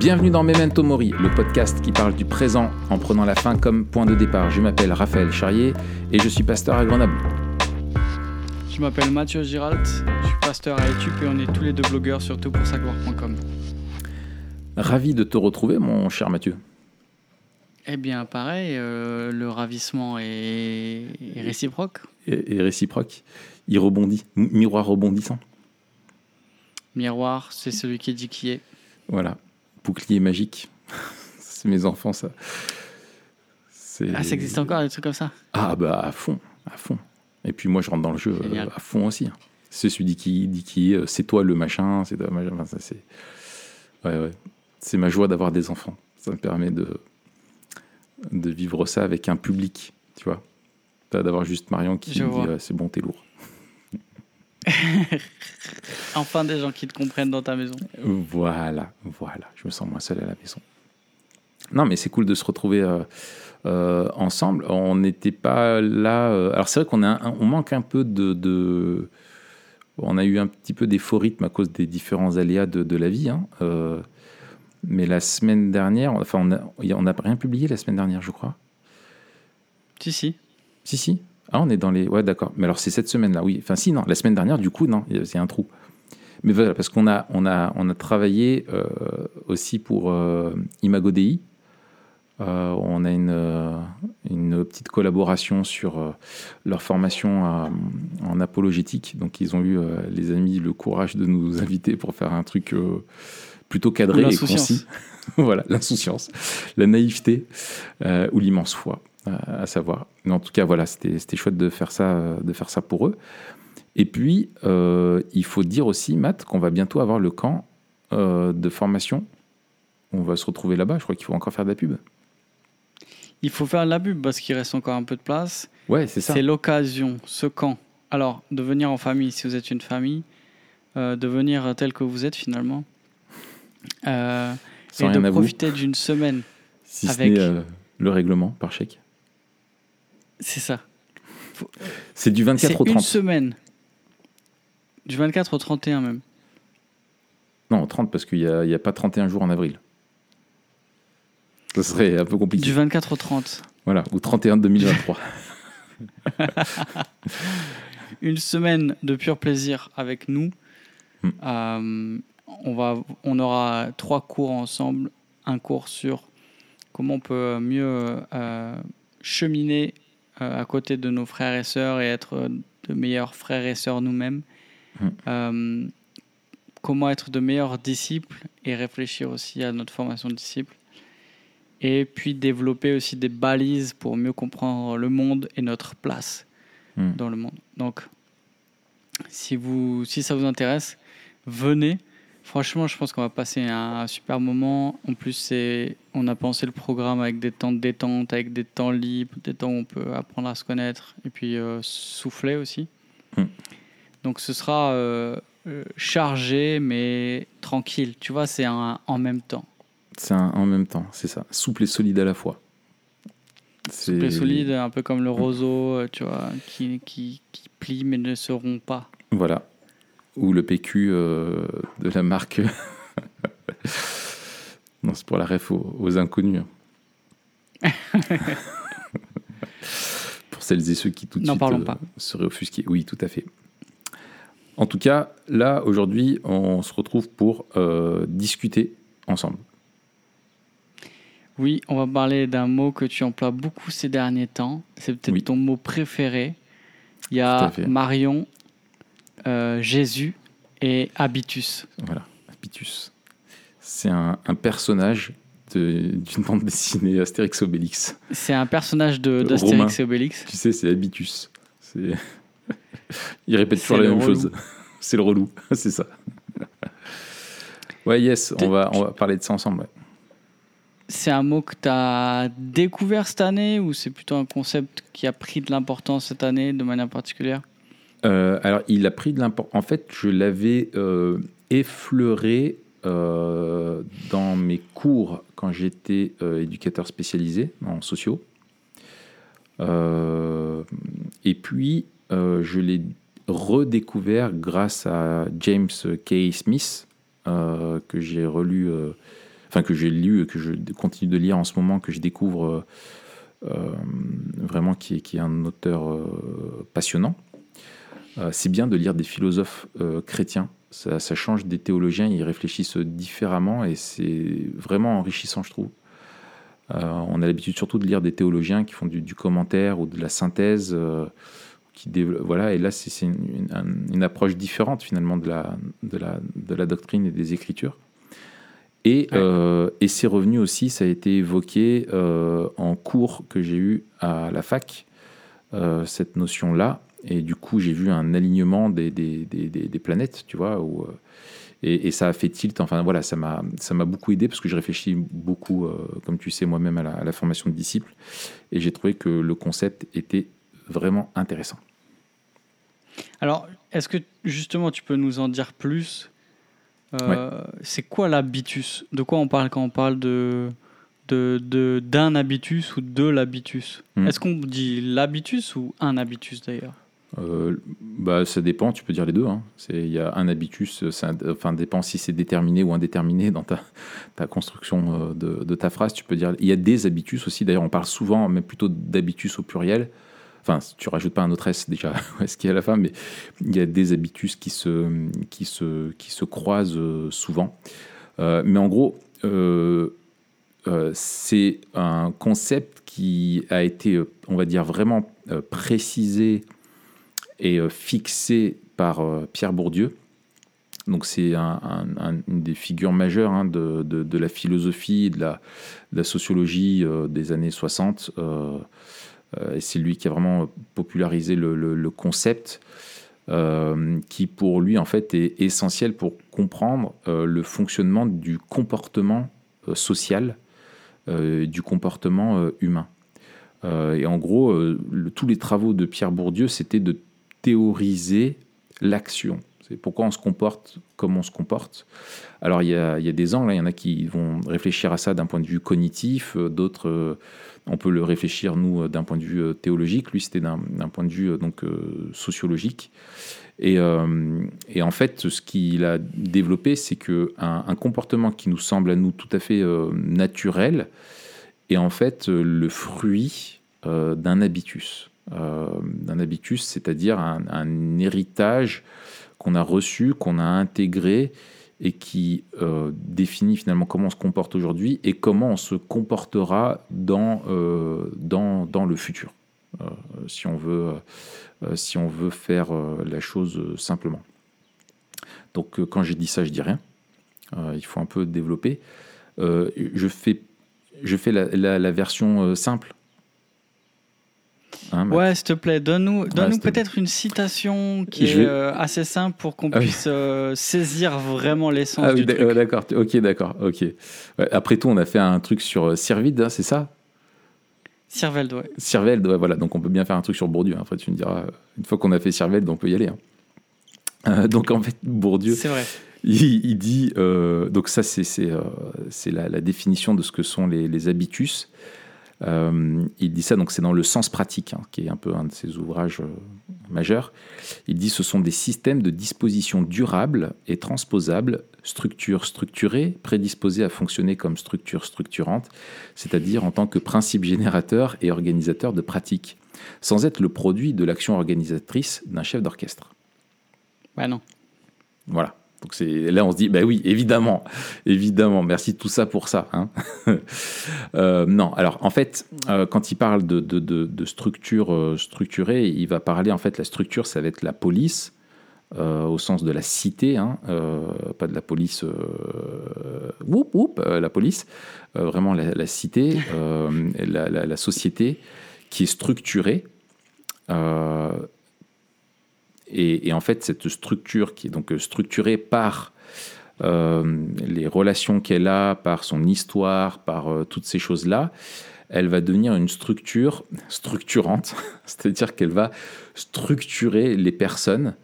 Bienvenue dans Memento Mori, le podcast qui parle du présent en prenant la fin comme point de départ. Je m'appelle Raphaël Charrier et je suis pasteur à Grenoble. Je m'appelle Mathieu Giralt, je suis pasteur à Etup et on est tous les deux blogueurs sur toutpoursagloire.com. Ravi de te retrouver, mon cher Mathieu. Eh bien, pareil, euh, le ravissement est, est réciproque. Et, et réciproque. Il rebondit, miroir rebondissant. Miroir, c'est celui qui dit qui est. Voilà, bouclier magique. C'est mes enfants, ça. C'est- Ah, ça existe encore, des trucs comme ça Ah bah à fond, à fond. Et puis moi je rentre dans le jeu euh, Génial. à fond aussi. hein. C'est celui qui dit qui, euh, c'est toi le machin, c'est toi le machin. Enfin, c'est ouais, ouais. C'est ma joie d'avoir des enfants. Ça me permet de de vivre ça avec un public, tu vois. Pas d'avoir juste Marion qui Je me dit c'est bon t'es lourd. Enfin, des gens qui te comprennent dans ta maison. Voilà, voilà. Je me sens moins seul à la maison. Non, mais c'est cool de se retrouver euh, euh, ensemble. On n'était pas là. euh, alors c'est vrai qu'on a on manque un peu de, de- On a eu un petit peu d'euphorie à cause des différents aléas de, de la vie. hein. Mais la semaine dernière, enfin, on n'a on n'a rien publié la semaine dernière, je crois. Si, si. Si, si. Ah, on est dans les. Ouais, d'accord. Mais alors, c'est cette semaine-là, oui. Enfin, si, non. La semaine dernière, du coup, non. il y a- C'est un trou. Mais voilà, parce qu'on a, on a, on a travaillé euh, aussi pour euh, Imago Dei. Euh, on a une, une petite collaboration sur leur formation à- en apologétique. Donc, ils ont eu, les amis, le courage de nous inviter pour faire un truc plutôt cadré et concis. voilà, l'insouciance, la naïveté ou l'immense foi, à savoir. Mais en tout cas, voilà, c'était chouette de faire ça, euh, de faire ça pour eux. Et puis, euh, il faut dire aussi, Matt, qu'on va bientôt avoir le camp euh, de formation. On va se retrouver là-bas. Je crois qu'il faut encore faire de la pub. Il faut faire la pub parce qu'il reste encore un peu de place. Ouais, c'est ça. C'est l'occasion, ce camp. Alors, de venir en famille, si vous êtes une famille, euh, de venir tel que vous êtes finalement. Sans et rien de profiter d'une semaine. si avec- le règlement par chèque. C'est ça. C'est du 24 C'est au une 30. semaine. Du 24 au 31 même. Non, au 30 parce qu'il n'y a, il y a pas 31 jours en avril. Ça serait un peu compliqué. Du 24 au 30. Voilà, ou 31 de 2023. Une semaine de pur plaisir avec nous. Hmm. Euh, on, va, on aura trois cours ensemble. Un cours sur comment on peut mieux euh, cheminer à côté de nos frères et sœurs et être de meilleurs frères et sœurs nous-mêmes. Hmm. Euh, comment être de meilleurs disciples et réfléchir aussi à notre formation de disciples. Et puis développer aussi des balises pour mieux comprendre le monde et notre place Hmm. dans le monde. Donc, si, vous, si ça vous intéresse, venez. Franchement, je pense qu'on va passer un, super moment. En plus, c'est, on a pensé le programme avec des temps de détente, avec des temps libres, des temps où on peut apprendre à se connaître et puis euh, souffler aussi. Hmm. Donc, ce sera euh, euh, chargé, mais tranquille. Tu vois, c'est un en même temps. C'est un en même temps, c'est ça. Souple et solide à la fois. Souple et solide, un peu comme le roseau, euh, tu vois, qui, qui, qui plie mais ne se rompt pas. Voilà. Ou le PQ euh, de la marque. non, c'est pour la ref aux, aux inconnus. pour celles et ceux qui tout de suite euh, seraient offusqués. Oui, tout à fait. En tout cas, là, aujourd'hui, on se retrouve pour euh, discuter ensemble. Oui, on va parler d'un mot que tu emploies beaucoup ces derniers temps. C'est peut-être Oui. ton mot préféré. Il y a. Marion, euh, Jésus et Habitus. Voilà, Habitus. C'est un, un personnage de- d'une bande dessinée Astérix Obélix. C'est un personnage de- d'Astérix et Obélix. Tu sais, c'est Habitus. Il répète toujours la même relou. chose. C'est le relou, c'est ça. Ouais, yes, on va, on va parler de ça ensemble. ouais. C'est un mot que tu as découvert cette année ou c'est plutôt un concept qui a pris de l'importance cette année de manière particulière? Euh, alors, il a pris de l'importance. En fait, je l'avais euh, effleuré euh, dans mes cours quand j'étais éducateur spécialisé en sociaux. Et puis, je l'ai redécouvert grâce à James K. Smith, que j'ai relu enfin que j'ai lu et que je continue de lire en ce moment, que je découvre vraiment qui est un auteur passionnant. C'est bien de lire des philosophes chrétiens. Ça, ça, change des théologiens, ils réfléchissent différemment et c'est vraiment enrichissant, je trouve. on a l'habitude surtout de lire des théologiens qui font du, du commentaire ou de la synthèse voilà, et là, c'est une, approche différente finalement de la, de, la, de la doctrine et des Écritures. Et, euh, et c'est revenu aussi, ça a été évoqué euh, en cours que j'ai eu à la fac, euh, cette notion-là. Et du coup, j'ai vu un alignement des, des, des, des planètes, tu vois, où, et, ça a fait tilt. Enfin, voilà, ça m'a beaucoup aidé parce que je réfléchis beaucoup, comme tu sais, moi-même à la, à la formation de disciples. Et j'ai trouvé que le concept était vraiment intéressant. Alors, est-ce que justement tu peux nous en dire plus? Euh, C'est quoi l'habitus? De quoi on parle quand on parle de d'un habitus ou de l'habitus? Hmm. Est-ce qu'on dit l'habitus ou un habitus d'ailleurs? Euh, bah, ça dépend, tu peux dire les deux. Hein. Il y a un habitus, ça enfin, dépend si c'est déterminé ou indéterminé dans ta, ta construction euh, de, ta phrase. Tu peux dire, il y a des habitus aussi. D'ailleurs, on parle souvent, mais plutôt d'habitus au pluriel. Enfin, tu rajoutes pas un autre S déjà, ce qui est à la fin, mais il y a des habitus qui se, qui se, qui se croisent euh, souvent. Mais en gros, c'est un concept qui a été, on va dire, vraiment précisé et fixé par Pierre Bourdieu. Donc c'est une des figures majeures hein, de, de, la philosophie, de la, de la sociologie des années 60. Euh, et c'est lui qui a vraiment popularisé le, concept. Euh, qui pour lui en fait est essentiel pour comprendre euh, le fonctionnement du comportement social, du comportement humain. et en gros, tous les travaux de Pierre Bourdieu, c'était de théoriser l'action. C'est pourquoi on se comporte comme on se comporte. Alors il y a, des angles, hein. il y en a qui vont réfléchir à ça d'un point de vue cognitif, d'autres on peut le réfléchir, nous, euh, d'un point de vue euh, théologique. Lui, c'était d'un point de vue euh, donc, sociologique. Et, en fait, ce qu'il a développé, c'est qu'un un comportement qui nous semble à nous tout à fait naturel est en fait le fruit d'un habitus. D'un habitus, c'est-à-dire un, héritage qu'on a reçu, qu'on a intégré et qui euh, définit finalement comment on se comporte aujourd'hui et comment on se comportera dans, euh, dans, dans, le futur, euh, si, on veut, si on veut faire la chose simplement. Donc quand j'ai dit ça, je dis rien. il faut un peu développer. je fais, je fais la, la version simple Hein, ouais, s'il te plaît, donne-nous donne peut-être une citation qui est euh, assez simple pour qu'on ah puisse euh, saisir vraiment l'essence ah, du truc. D'accord, ok, d'accord, ok. après tout, on a fait un truc sur euh, Servide, hein, c'est ça? Sirvelde, ouais. Sirvelde, ouais, voilà, donc on peut bien faire un truc sur Bourdieu. Hein. Après, tu me diras, une fois qu'on a fait Sirvelde, on peut y aller. donc en fait, Bourdieu. C'est vrai. Il, dit, donc ça c'est c'est la, la, définition de ce que sont les, les habitus. Euh, il dit ça, donc c'est dans le sens pratique, hein, qui est un peu un de ses ouvrages euh, majeurs. Il dit ce sont des systèmes de disposition durables et transposables, structures structurées, prédisposées à fonctionner comme structure structurante, c'est-à-dire en tant que principe générateur et organisateur de pratiques, sans être le produit de l'action organisatrice d'un chef d'orchestre. Ben non. Voilà. Donc c'est là on se dit bah oui évidemment évidemment merci tout ça pour ça hein. euh, non alors en fait euh, quand il parle de, structure euh, structurée il va parler en fait la structure ça va être la police au sens de la cité hein, pas de la police whoop, whoop, la police vraiment la, cité la, société qui est structurée et, en fait, cette structure qui est donc structurée par euh, les relations qu'elle a, par son histoire, par euh, toutes ces choses-là, elle va devenir une structure structurante, c'est-à-dire qu'elle va structurer les personnes,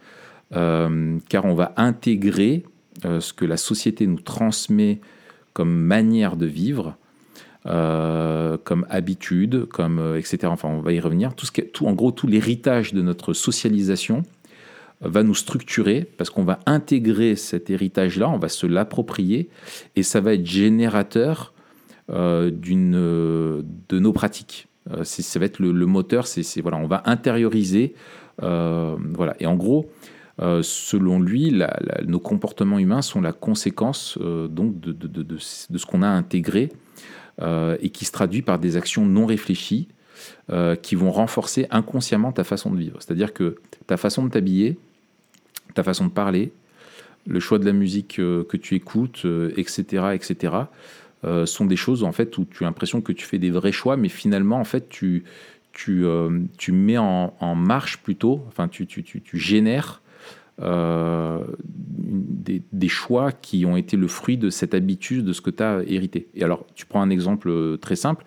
euh, car on va intégrer ce que la société nous transmet comme manière de vivre, comme habitude, comme etc. Enfin, on va y revenir. Tout ce tout, en gros, tout l'héritage de notre socialisation va nous structurer parce qu'on va intégrer cet héritage-là, on va se l'approprier et ça va être générateur euh, d'une, de nos pratiques. Euh, ça va être le, moteur, c'est, voilà, on va intérioriser. Euh, voilà. Et en gros, selon lui, nos comportements humains sont la conséquence donc de, ce qu'on a intégré et qui se traduit par des actions non réfléchies qui vont renforcer inconsciemment ta façon de vivre. C'est-à-dire que ta façon de t'habiller, ta façon de parler, le choix de la musique que tu écoutes, etc., etc., euh, sont des choses en fait où tu as l'impression que tu fais des vrais choix, mais finalement en fait tu euh, mets en, marche plutôt, enfin tu, tu, génères euh, des, choix qui ont été le fruit de cette habitude, de ce que tu as hérité. Et alors, tu prends un exemple très simple.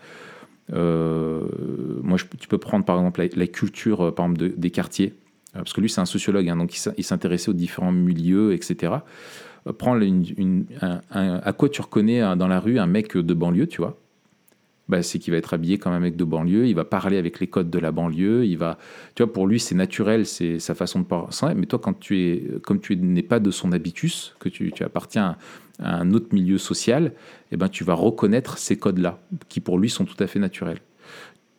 moi, tu peux prendre par exemple la, culture par exemple, des quartiers, parce que lui, c'est un sociologue, hein, donc il s'intéressait aux différents milieux, etc. Euh, prends une, à quoi tu reconnais dans la rue un mec de banlieue, tu vois? Bah, c'est qu'il va être habillé comme un mec de banlieue, il va parler avec les codes de la banlieue, il va, tu vois, pour lui c'est naturel, c'est sa façon de parler. Mais toi, quand tu es, comme tu n'es pas de son habitus, que tu, tu appartiens à un autre milieu social, eh ben tu vas reconnaître ces codes-là, qui pour lui sont tout à fait naturels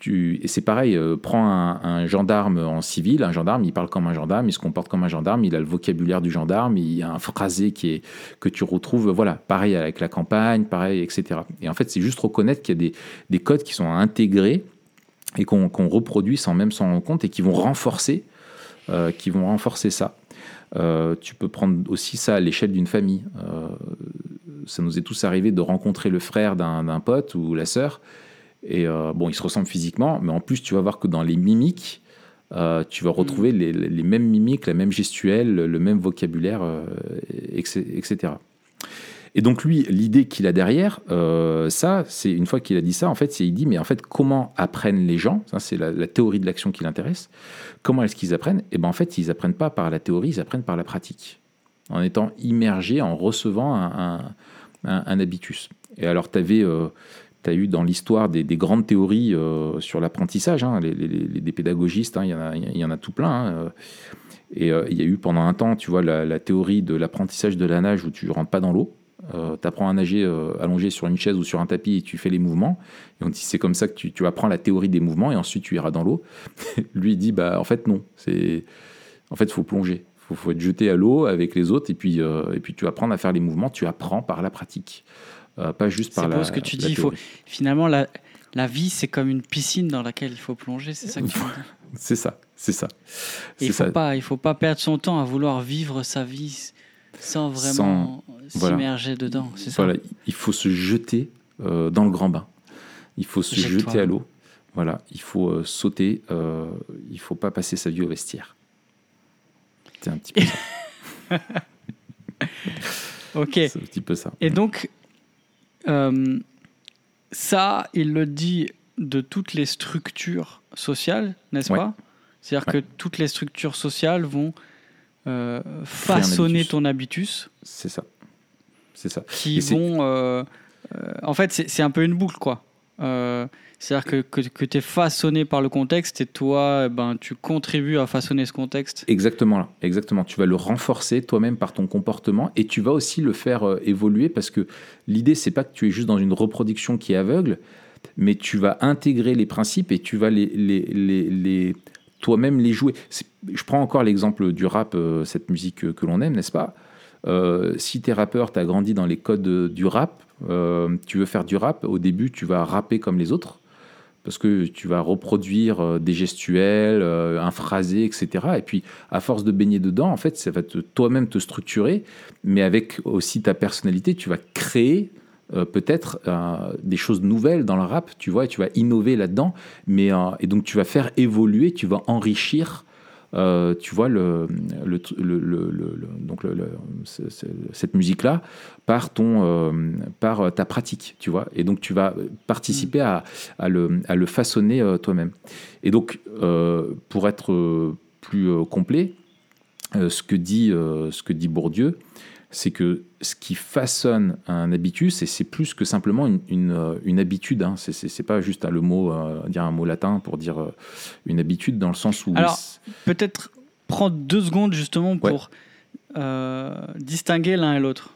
et c'est pareil, euh, prends un, gendarme en civil, un gendarme, il parle comme un gendarme, il se comporte comme un gendarme, il a le vocabulaire du gendarme, il a un phrasé qui est, que tu retrouves, voilà, pareil avec la campagne, pareil, etc. Et en fait, c'est juste reconnaître qu'il y a des, codes qui sont intégrés et qu'on reproduit sans même s'en rendre compte et qui vont renforcer, euh, qui vont renforcer ça. Euh, tu peux prendre aussi ça à l'échelle d'une famille. ça nous est tous arrivé de rencontrer le frère d'un pote ou la sœur et euh, bon, ils se ressemblent physiquement, mais en plus, tu vas voir que dans les mimiques, euh, tu vas retrouver mm. les, mêmes mimiques, la même gestuelle, le même vocabulaire, euh, etc. Et donc lui, l'idée qu'il a derrière, ça, c'est une fois qu'il a dit ça, en fait, c'est il dit, mais en fait, comment apprennent les gens? Ça, c'est la, théorie de l'action qui l'intéresse. Comment est-ce qu'ils apprennent? Et eh ben en fait, ils apprennent pas par la théorie, ils apprennent par la pratique, en étant immergés, en recevant un, un habitus. Et alors, tu avais tu as eu dans l'histoire des, grandes théories euh, sur l'apprentissage, hein, les, des pédagogistes, hein, il y, en a tout plein. Hein, euh. et euh, il y a eu pendant un temps, tu vois, la, théorie de l'apprentissage de la nage où tu rentres pas dans l'eau. tu apprends à nager allongé sur une chaise ou sur un tapis et tu fais les mouvements. Et on dit c'est comme ça que tu, tu, apprends la théorie des mouvements et ensuite tu iras dans l'eau. Lui il dit bah en fait non, c'est en fait faut plonger, faut, faut être jeté à l'eau avec les autres et puis et puis tu apprends à faire les mouvements. Tu apprends par la pratique. Euh, pas juste par la. ce que tu dis. Faut, finalement, la, la vie, c'est comme une piscine dans laquelle il faut plonger. C'est ça que tu. C'est ça, c'est ça. Il faut pas, il faut pas perdre son temps à vouloir vivre sa vie sans vraiment s'immerger dedans. C'est ça. Voilà, il faut se jeter euh, dans le grand bain. Il faut se jeter à l'eau. Voilà, il faut euh, sauter. Euh, il faut pas passer sa vie au vestiaire. C'est un petit peu ça. ok. C'est un petit peu ça. Et donc, euh, ça, il le dit de toutes les structures sociales, n'est-ce pas? C'est-à-dire que toutes les structures sociales vont euh, façonner ton habitus. C'est ça. C'est ça. Qui vont. Euh, en fait, c'est un peu une boucle, quoi. C'est-à-dire que, que, tu es façonné par le contexte et toi, eh ben, tu contribues à façonner ce contexte. Exactement, exactement. Tu vas le renforcer toi-même par ton comportement et tu vas aussi le faire euh, évoluer parce que l'idée, c'est pas que tu es juste dans une reproduction qui est aveugle, mais tu vas intégrer les principes et tu vas les, les, les, toi-même les jouer. Je prends encore l'exemple du rap, euh, cette musique que, l'on aime, n'est-ce pas? Euh, si tu es rappeur, tu as grandi dans les codes du rap, tu veux faire du rap, au début tu vas rapper comme les autres, parce que tu vas reproduire euh, des gestuels, euh, un phrasé, etc. Et puis, à force de baigner dedans, en fait, ça va toi-même te structurer, mais avec aussi ta personnalité, tu vas créer euh, peut-être des choses nouvelles dans le rap, tu vois, et tu vas innover là-dedans, mais et donc tu vas faire évoluer, tu vas enrichir euh, tu vois, le, le, le, donc cette musique-là par, ton, euh, par ta pratique, tu vois. Et donc, tu vas participer à, à, le, à le façonner euh, toi-même. Et donc, pour être plus complet, ce, que dit, ce que dit Bourdieu, c'est que ce qui façonne un habitus, et c'est plus que simplement une, une, euh, habitude, hein. c'est pas juste le mot, euh, dire un mot latin pour dire euh, une habitude dans le sens où... Alors, peut-être prends deux secondes justement pour euh, distinguer l'un et l'autre.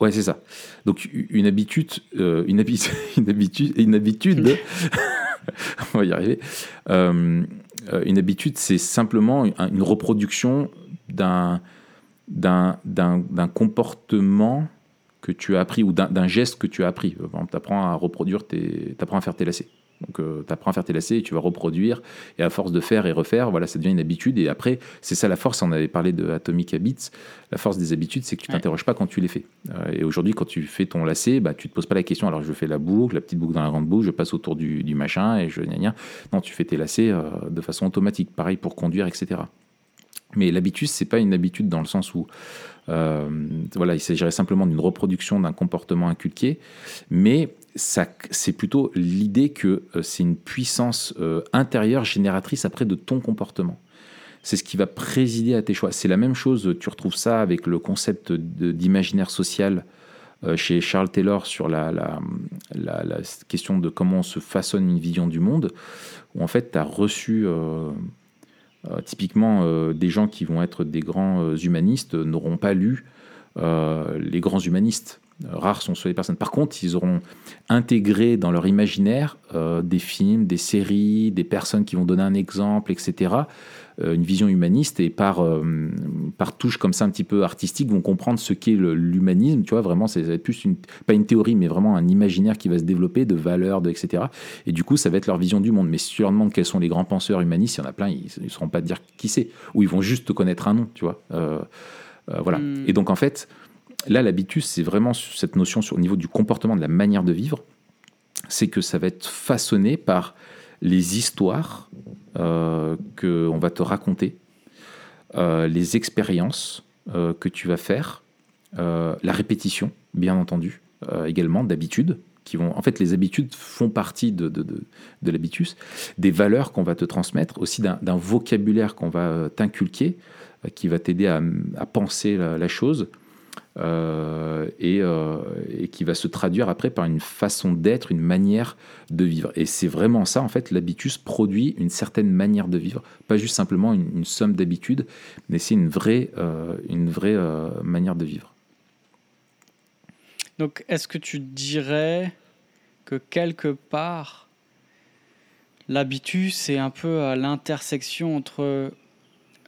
Ouais, c'est ça. Donc une habitude, une, habitude une habitude, une habitude, on va y arriver. Une habitude, c'est simplement une reproduction d'un d'un comportement que tu as appris ou d'un geste que tu as appris. Par exemple, tu apprends à reproduire apprends à faire tes lacets. Donc, euh, tu apprends à faire tes lacets et tu vas reproduire. Et à force de faire et refaire, voilà, ça devient une habitude. Et après, c'est ça la force. On avait parlé de Atomic Habits. La force des habitudes, c'est que tu t'interroges pas quand tu les fais. Euh, et aujourd'hui, quand tu fais ton lacet, bah, tu te poses pas la question. Alors, je fais la boucle, la petite boucle dans la grande boucle, je passe autour du, du machin et je gna, Non, tu fais tes lacets euh, de façon automatique. Pareil pour conduire, etc. Mais l'habitus, c'est pas une habitude dans le sens où euh, voilà, il s'agirait simplement d'une reproduction d'un comportement inculqué, mais c'est plutôt l'idée que euh, c'est une puissance euh, intérieure génératrice après de ton comportement. C'est ce qui va présider à tes choix. C'est la même chose, tu retrouves ça avec le concept d'imaginaire social chez Charles Taylor sur la, la, question de comment on se façonne une vision du monde, où en fait tu as reçu typiquement, euh, des gens qui vont être des grands euh, humanistes n'auront pas lu les grands humanistes. Rares sont ceux les personnes. Par contre, ils auront intégré dans leur imaginaire des films, des séries, des personnes qui vont donner un exemple, etc. Euh, une vision humaniste et par, euh, par touche comme ça un petit peu artistique vont comprendre ce qu'est l'humanisme. Tu vois, vraiment, c'est plus une, pas une théorie, mais vraiment un imaginaire qui va se développer de valeurs, de, etc. Et du coup, ça va être leur vision du monde. Mais si tu leur quels sont les grands penseurs humanistes, il y en a plein, ils ne sauront pas dire qui c'est. Ou ils vont juste te connaître un nom, tu vois. Euh, voilà. Hmm. Et donc, en fait, là, l'habitus, c'est vraiment cette notion sur, au niveau du comportement, de la manière de vivre. C'est que ça va être façonné par les histoires euh, qu'on va te raconter, euh, les expériences euh, que tu vas faire, la répétition, bien entendu, également d'habitudes. Qui vont, en fait, les habitudes font partie de, de, de, l'habitus, des valeurs qu'on va te transmettre, aussi d'un vocabulaire qu'on va t'inculquer, qui va t'aider à, penser la chose, euh, euh, et, qui va se traduire après par une façon d'être, une manière de vivre. Et c'est vraiment ça, en fait, l'habitus produit une certaine manière de vivre, pas juste simplement une, somme d'habitudes, mais c'est une vraie, euh, une vraie manière de vivre. Donc, est-ce que tu dirais que quelque part, l'habitus, c'est un peu à l'intersection entre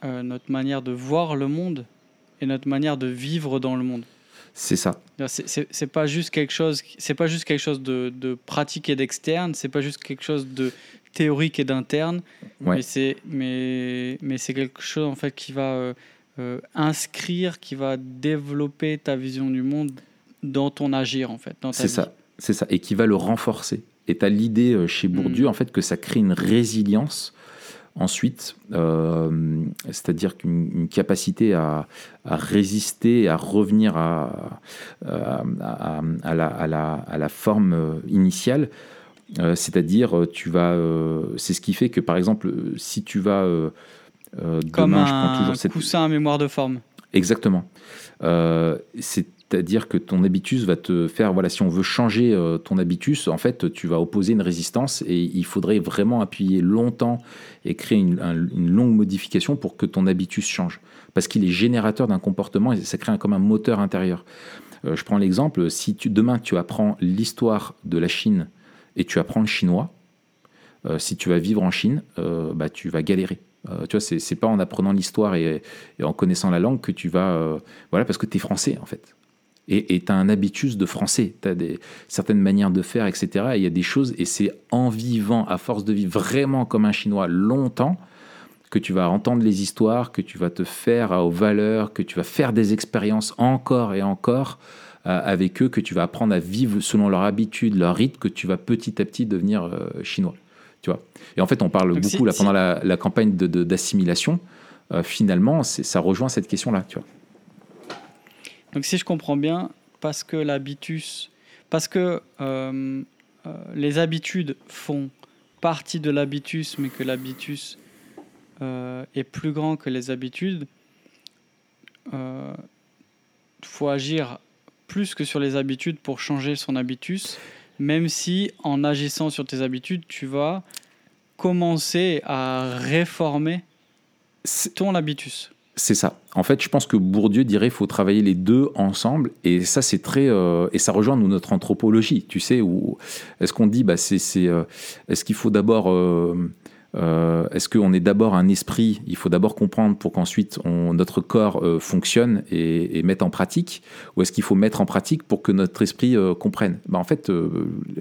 notre manière de voir le monde et notre manière de vivre dans le monde. C'est ça. C'est pas juste quelque chose, c'est pas juste quelque chose de, de pratique et d'externe, c'est pas juste quelque chose de théorique et d'interne, mais c'est mais mais c'est quelque chose en fait qui va euh, euh, inscrire, qui va développer ta vision du monde dans ton agir en fait. C'est ça, c'est ça, et qui va le renforcer. Et tu as l'idée euh, chez Bourdieu hmm. en fait que ça crée une résilience Ensuite, euh, c'est-à-dire qu'une capacité à, résister, à revenir à, à, la, forme initiale, euh, c'est-à-dire tu vas, c'est ce qui fait que par exemple, si tu vas euh, comme un je prends toujours cette... coussin à mémoire de forme. Exactement. c'est c'est-à-dire que ton habitus va te faire, voilà, si on veut changer euh, ton habitus, en fait, tu vas opposer une résistance et il faudrait vraiment appuyer longtemps et créer une, longue modification pour que ton habitus change. Parce qu'il est générateur d'un comportement et ça crée comme un moteur intérieur. Euh, je prends l'exemple, si demain tu apprends l'histoire de la Chine et tu apprends le chinois, euh, si tu vas vivre en Chine, bah, tu vas galérer. tu vois, c'est pas en apprenant l'histoire et, et, en connaissant la langue que tu vas. voilà, parce que tu es français, en fait et tu as un habitus de français, tu as des, certaines manières de faire, etc. il y a des choses, et c'est en vivant, à force de vivre vraiment comme un Chinois longtemps, que tu vas entendre les histoires, que tu vas te faire aux valeurs, que tu vas faire des expériences encore et encore euh, avec eux, que tu vas apprendre à vivre selon leur habitude, leur rythme, que tu vas petit à petit devenir euh, chinois. Tu vois? Et en fait, on parle beaucoup là, pendant la, campagne d'assimilation. De, euh, finalement, ça rejoint cette question-là. Tu vois. Donc si je comprends bien, parce que l'habitus, parce que euh, euh, les habitudes font partie de l'habitus, mais que l'habitus euh, est plus grand que les habitudes, il faut agir plus que sur les habitudes pour changer son habitus, même si en agissant sur tes habitudes, tu vas commencer à réformer ton habitus. C'est ça. En fait, je pense que Bourdieu dirait qu'il faut travailler les deux ensemble. Et ça, c'est très. Euh, et ça rejoint notre anthropologie. Tu sais, où est-ce qu'on dit, bah, c'est, euh, est-ce qu'il faut d'abord euh, euh, est-ce qu'on est d'abord un esprit? Il faut d'abord comprendre pour qu'ensuite notre corps euh, fonctionne et, mette en pratique Ou est-ce qu'il faut mettre en pratique pour que notre esprit euh, comprenne? Bah, En fait,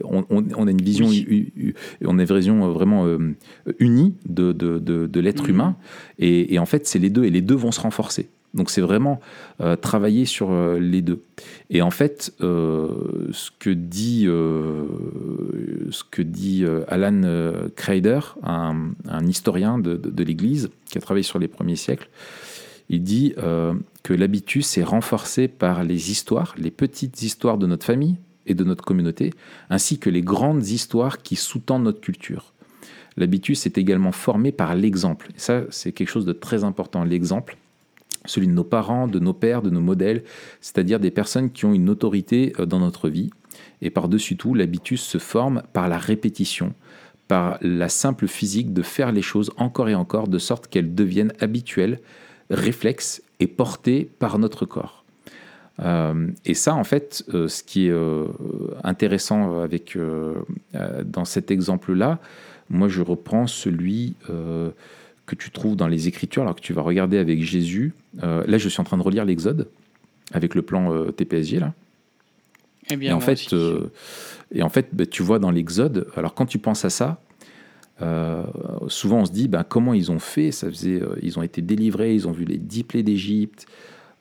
on, a une vision, on a une vision vraiment unie de, l'être mmh. humain. et, en fait, c'est les deux. Et les deux vont se renforcer. Donc c'est vraiment euh, travailler sur euh, les deux. Et en fait, euh, ce que dit, Alan Kreider, un, historien de, de, l'Église qui a travaillé sur les premiers siècles, il dit que l'habitus est renforcé par les histoires, les petites histoires de notre famille et de notre communauté, ainsi que les grandes histoires qui sous-tendent notre culture. L'habitus est également formé par l'exemple. Et ça, c'est quelque chose de très important, l'exemple celui de nos parents, de nos pères, de nos modèles, c'est-à-dire des personnes qui ont une autorité euh, dans notre vie. Et par-dessus tout, l'habitus se forme par la répétition, par la simple physique de faire les choses encore et encore de sorte qu'elles deviennent habituelles, réflexes et portées par notre corps. Euh, et ça, en fait, euh, ce qui est intéressant avec, dans cet exemple-là, moi je reprends celui que tu trouves dans les Écritures, alors que tu vas regarder avec Jésus. Euh, là, je suis en train de relire l'Exode avec le plan euh, TPSG là. Eh bien, et en fait, euh, et en fait, bah, tu vois dans l'Exode. Alors quand tu penses à ça, souvent on se dit, ben, comment ils ont fait? Ça faisait, ils ont été délivrés, ils ont vu les dix plaies d'Égypte.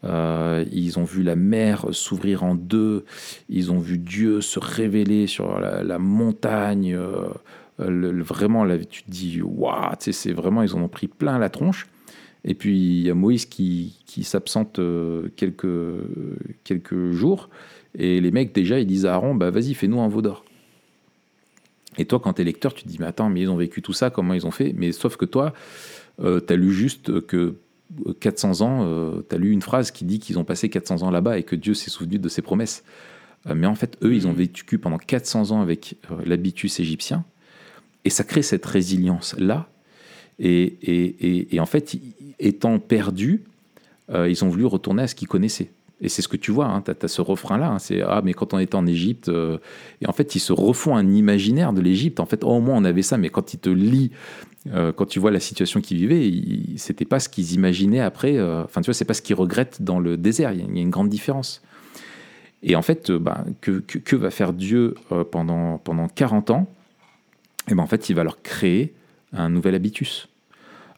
ils ont vu la mer s'ouvrir en deux, ils ont vu Dieu se révéler sur la, la montagne, euh, vraiment, là, tu te dis, waouh, c'est vraiment, ils en ont pris plein la tronche. Et puis, il y a Moïse qui, qui s'absente euh, quelques, quelques jours. Et les mecs, déjà, ils disent à Aaron, bah, vas-y, fais-nous un veau d'or. Et toi, quand tu es lecteur, tu te dis, mais attends, mais ils ont vécu tout ça, comment ils ont fait? Mais sauf que toi, euh, tu as lu juste que 400 ans, tu as lu une phrase qui dit qu'ils ont passé 400 ans là-bas et que Dieu s'est souvenu de ses promesses. mais en fait, eux, ils ont mmh. vécu pendant 400 ans avec l'habitus égyptien. Et ça crée cette résilience-là. Et, et, en fait, étant perdus, euh, ils ont voulu retourner à ce qu'ils connaissaient. Et c'est ce que tu vois, hein, tu as, ce refrain-là, hein, c'est Ah, mais quand on était en Égypte, euh, et en fait, ils se refont un imaginaire de l'Égypte. En fait, oh, au moins on avait ça, mais quand ils te lisent, euh, quand tu vois la situation qu'ils vivaient, c'était pas ce qu'ils imaginaient après. Enfin, tu vois, c'est pas ce qu'ils regrettent dans le désert. Il y, a une grande différence. Et en fait, bah, que, que, que, va faire Dieu pendant, pendant 40 ans? Et ben en fait, il va leur créer un nouvel habitus.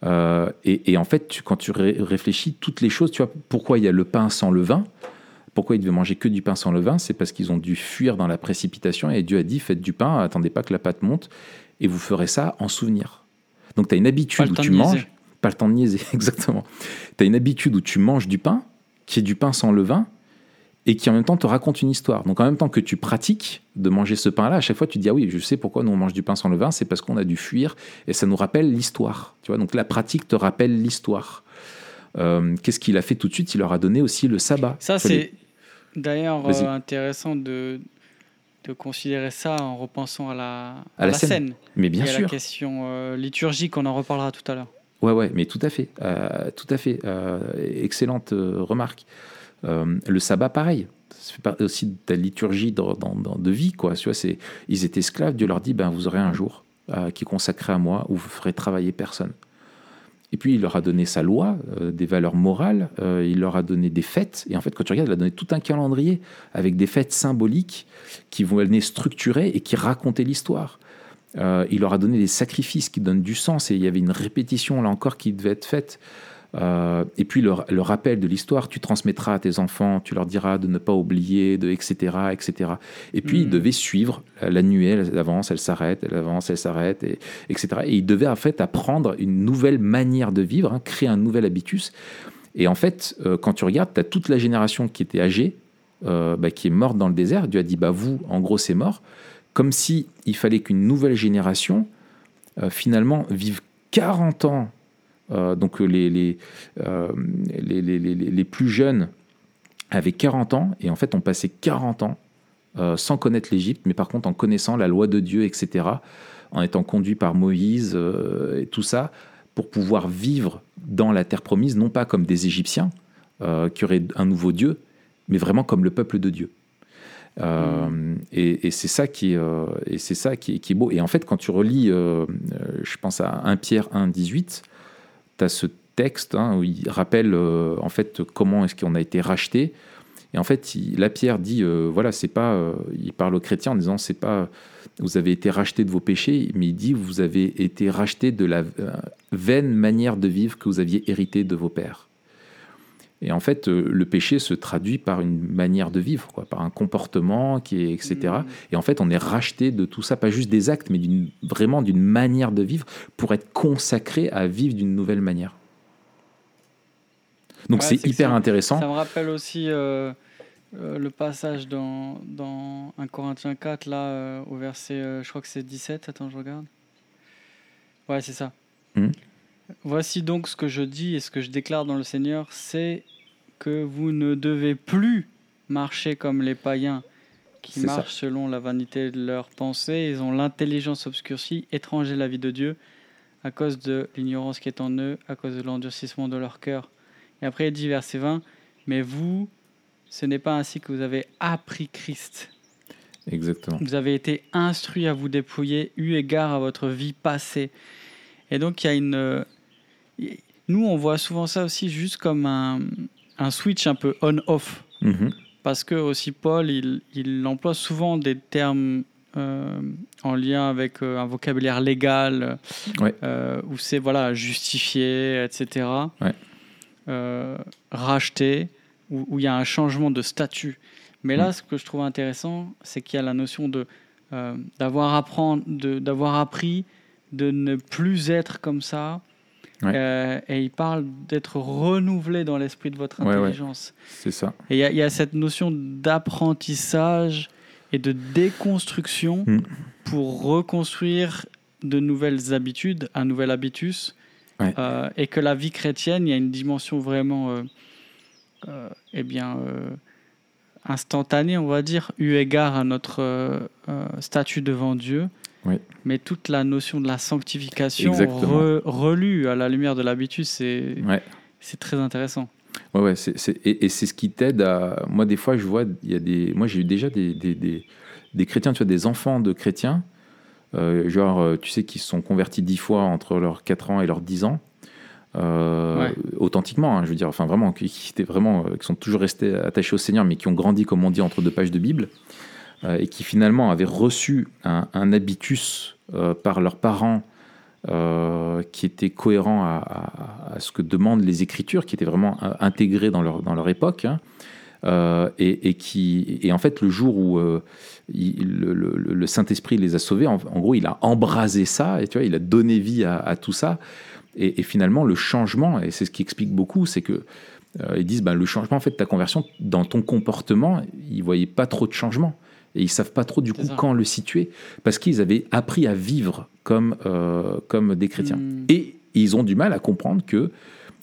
Euh, et, en fait, quand tu réfléchis toutes les choses, tu vois, pourquoi il y a le pain sans levain Pourquoi ils devaient manger que du pain sans levain C'est parce qu'ils ont dû fuir dans la précipitation et Dieu a dit faites du pain, attendez pas que la pâte monte et vous ferez ça en souvenir. Donc tu as une habitude où tu manges, pas le temps de niaiser, exactement. Tu as une habitude où tu manges du pain, qui est du pain sans levain, et qui en même temps te raconte une histoire. Donc en même temps que tu pratiques de manger ce pain-là, à chaque fois tu te dis ah oui, je sais pourquoi nous on mange du pain sans levain, c'est parce qu'on a dû fuir et ça nous rappelle l'histoire. Tu vois, donc la pratique te rappelle l'histoire. Euh, qu'est-ce qu'il a fait tout de suite? Il leur a donné aussi le sabbat. Ça c'est d'ailleurs euh, intéressant de, de considérer ça en repensant à la, à, la, scène. Mais bien et sûr. À la question euh, liturgique, on en reparlera tout à l'heure. Ouais, ouais, mais tout à fait, tout à fait. excellente remarque. Euh, le sabbat, pareil. Ça fait aussi de ta liturgie de vie. Quoi. Tu vois, ils étaient esclaves. Dieu leur dit ben, Vous aurez un jour euh, qui est consacré à moi où vous ferez travailler personne. Et puis il leur a donné sa loi, euh, des valeurs morales, il leur a donné des fêtes. Et en fait, quand tu regardes, il a donné tout un calendrier avec des fêtes symboliques qui vont venir structurer et qui racontaient l'histoire. il leur a donné des sacrifices qui donnent du sens et il y avait une répétition là encore qui devait être faite. Euh, et puis le, rappel de l'histoire, tu transmettras à tes enfants, tu leur diras de ne pas oublier, de etc. etc. Et puis ils hmm. devaient suivre l'annuelle, elle avance, elle s'arrête, elle avance, elle s'arrête, et, etc. Et ils devaient en fait apprendre une nouvelle manière de vivre, hein, créer un nouvel habitus. Et en fait, euh, quand tu regardes, tu as toute la génération qui était âgée, euh, bah, qui est morte dans le désert. Dieu a dit, bah vous, en gros, c'est mort. Comme si il fallait qu'une nouvelle génération, finalement, vive 40 ans euh, donc euh, euh, les les, les, les, plus jeunes avaient 40 ans, et en fait on passait 40 ans sans connaître l'Égypte, mais par contre en connaissant la loi de Dieu, etc., en étant conduit par Moïse et tout ça, pour pouvoir vivre dans la terre promise, non pas comme des Égyptiens euh, qui auraient un nouveau Dieu, mais vraiment comme le peuple de Dieu. Euh, et, c'est ça qui est, euh, et c'est ça qui est, beau. Et en fait, quand tu relis, je pense à 1 Pierre 1, 18, tu as ce texte hein, où il rappelle en fait comment est-ce qu'on a été racheté. Et en fait, la Pierre dit, voilà, c'est pas, il parle aux chrétiens en disant, c'est pas, vous avez été racheté de vos péchés, mais il dit, vous avez été racheté de la vaine manière de vivre que vous aviez hérité de vos pères. Et en fait, euh, le péché se traduit par une manière de vivre, quoi, par un comportement qui est, etc. Mm. Et en fait, on est racheté de tout ça, pas juste des actes, mais vraiment d'une manière de vivre pour être consacré à vivre d'une nouvelle manière. Donc c'est hyper intéressant. Ça me rappelle aussi euh, euh, le passage dans, dans 1 Corinthiens 4, là, au verset, je crois que c'est 17. Attends, je regarde. Ouais, c'est ça. Mm. Voici donc ce que je dis et ce que je déclare dans le Seigneur, c'est que vous ne devez plus marcher comme les païens qui marchent selon la vanité de leurs pensées. Ils ont l'intelligence obscurcie, étranger la vie de Dieu, à cause de l'ignorance qui est en eux, à cause de l'endurcissement de leur cœur. Et après, il dit, verset 20, Mais vous, ce n'est pas ainsi que vous avez appris Christ. Exactement. Vous avez été instruit à vous dépouiller, eu égard à votre vie passée. Et donc, il y a une, nous, on voit souvent ça aussi juste comme un, un switch un peu on-off. Mhm. Parce que aussi Paul, il, il, emploie souvent des termes euh, en lien avec euh, un vocabulaire légal, euh, où c'est voilà, justifié, etc. racheté, où, il y a un changement de statut. Mais là, mhm. ce que je trouve intéressant, c'est qu'il y a la notion de d'avoir appris de ne plus être comme ça, euh, et il parle d'être renouvelé dans l'esprit de votre intelligence. C'est ça. Et il y, a cette notion d'apprentissage et de déconstruction hmm. pour reconstruire de nouvelles habitudes, un nouvel habitus. Euh, et que la vie chrétienne, il y a une dimension vraiment euh, euh eh bien, instantanée, on va dire, eu égard à notre statut devant Dieu. Mais toute la notion de la sanctification relue à la lumière de l'habitude, c'est c'est très intéressant. Ouais, ouais, et, c'est ce qui t'aide à. Moi, des fois, je vois, il y a des. Moi, j'ai eu déjà des, des, des, chrétiens, tu vois, des enfants de chrétiens, euh, genre, euh, tu sais, qui se sont convertis dix fois entre leurs 4 ans et leurs 10 ans. Euh, authentiquement, hein, je veux dire, enfin vraiment, qui, qui, étaient vraiment, qui sont toujours restés attachés au Seigneur, mais qui ont grandi, comme on dit, entre deux pages de Bible. Euh, et qui finalement avaient reçu un, habitus euh, par leurs parents euh, qui était cohérent à, ce que demandent les Écritures, qui était vraiment intégré dans leur, dans leur époque. Hein, et, qui, et en fait, le jour où le, Saint-Esprit les a sauvés, en, gros, il a embrasé ça, et tu vois, il a donné vie à, tout ça. Et, finalement, le changement, et c'est ce qui explique beaucoup, c'est que ils disent, ben, le changement, en fait, ta conversion, dans ton comportement, ils ne voyaient pas trop de changement et ils savent pas trop du coup quand le situer parce qu'ils avaient appris à vivre comme, euh, comme des chrétiens. Hmm. Et ils ont du mal à comprendre que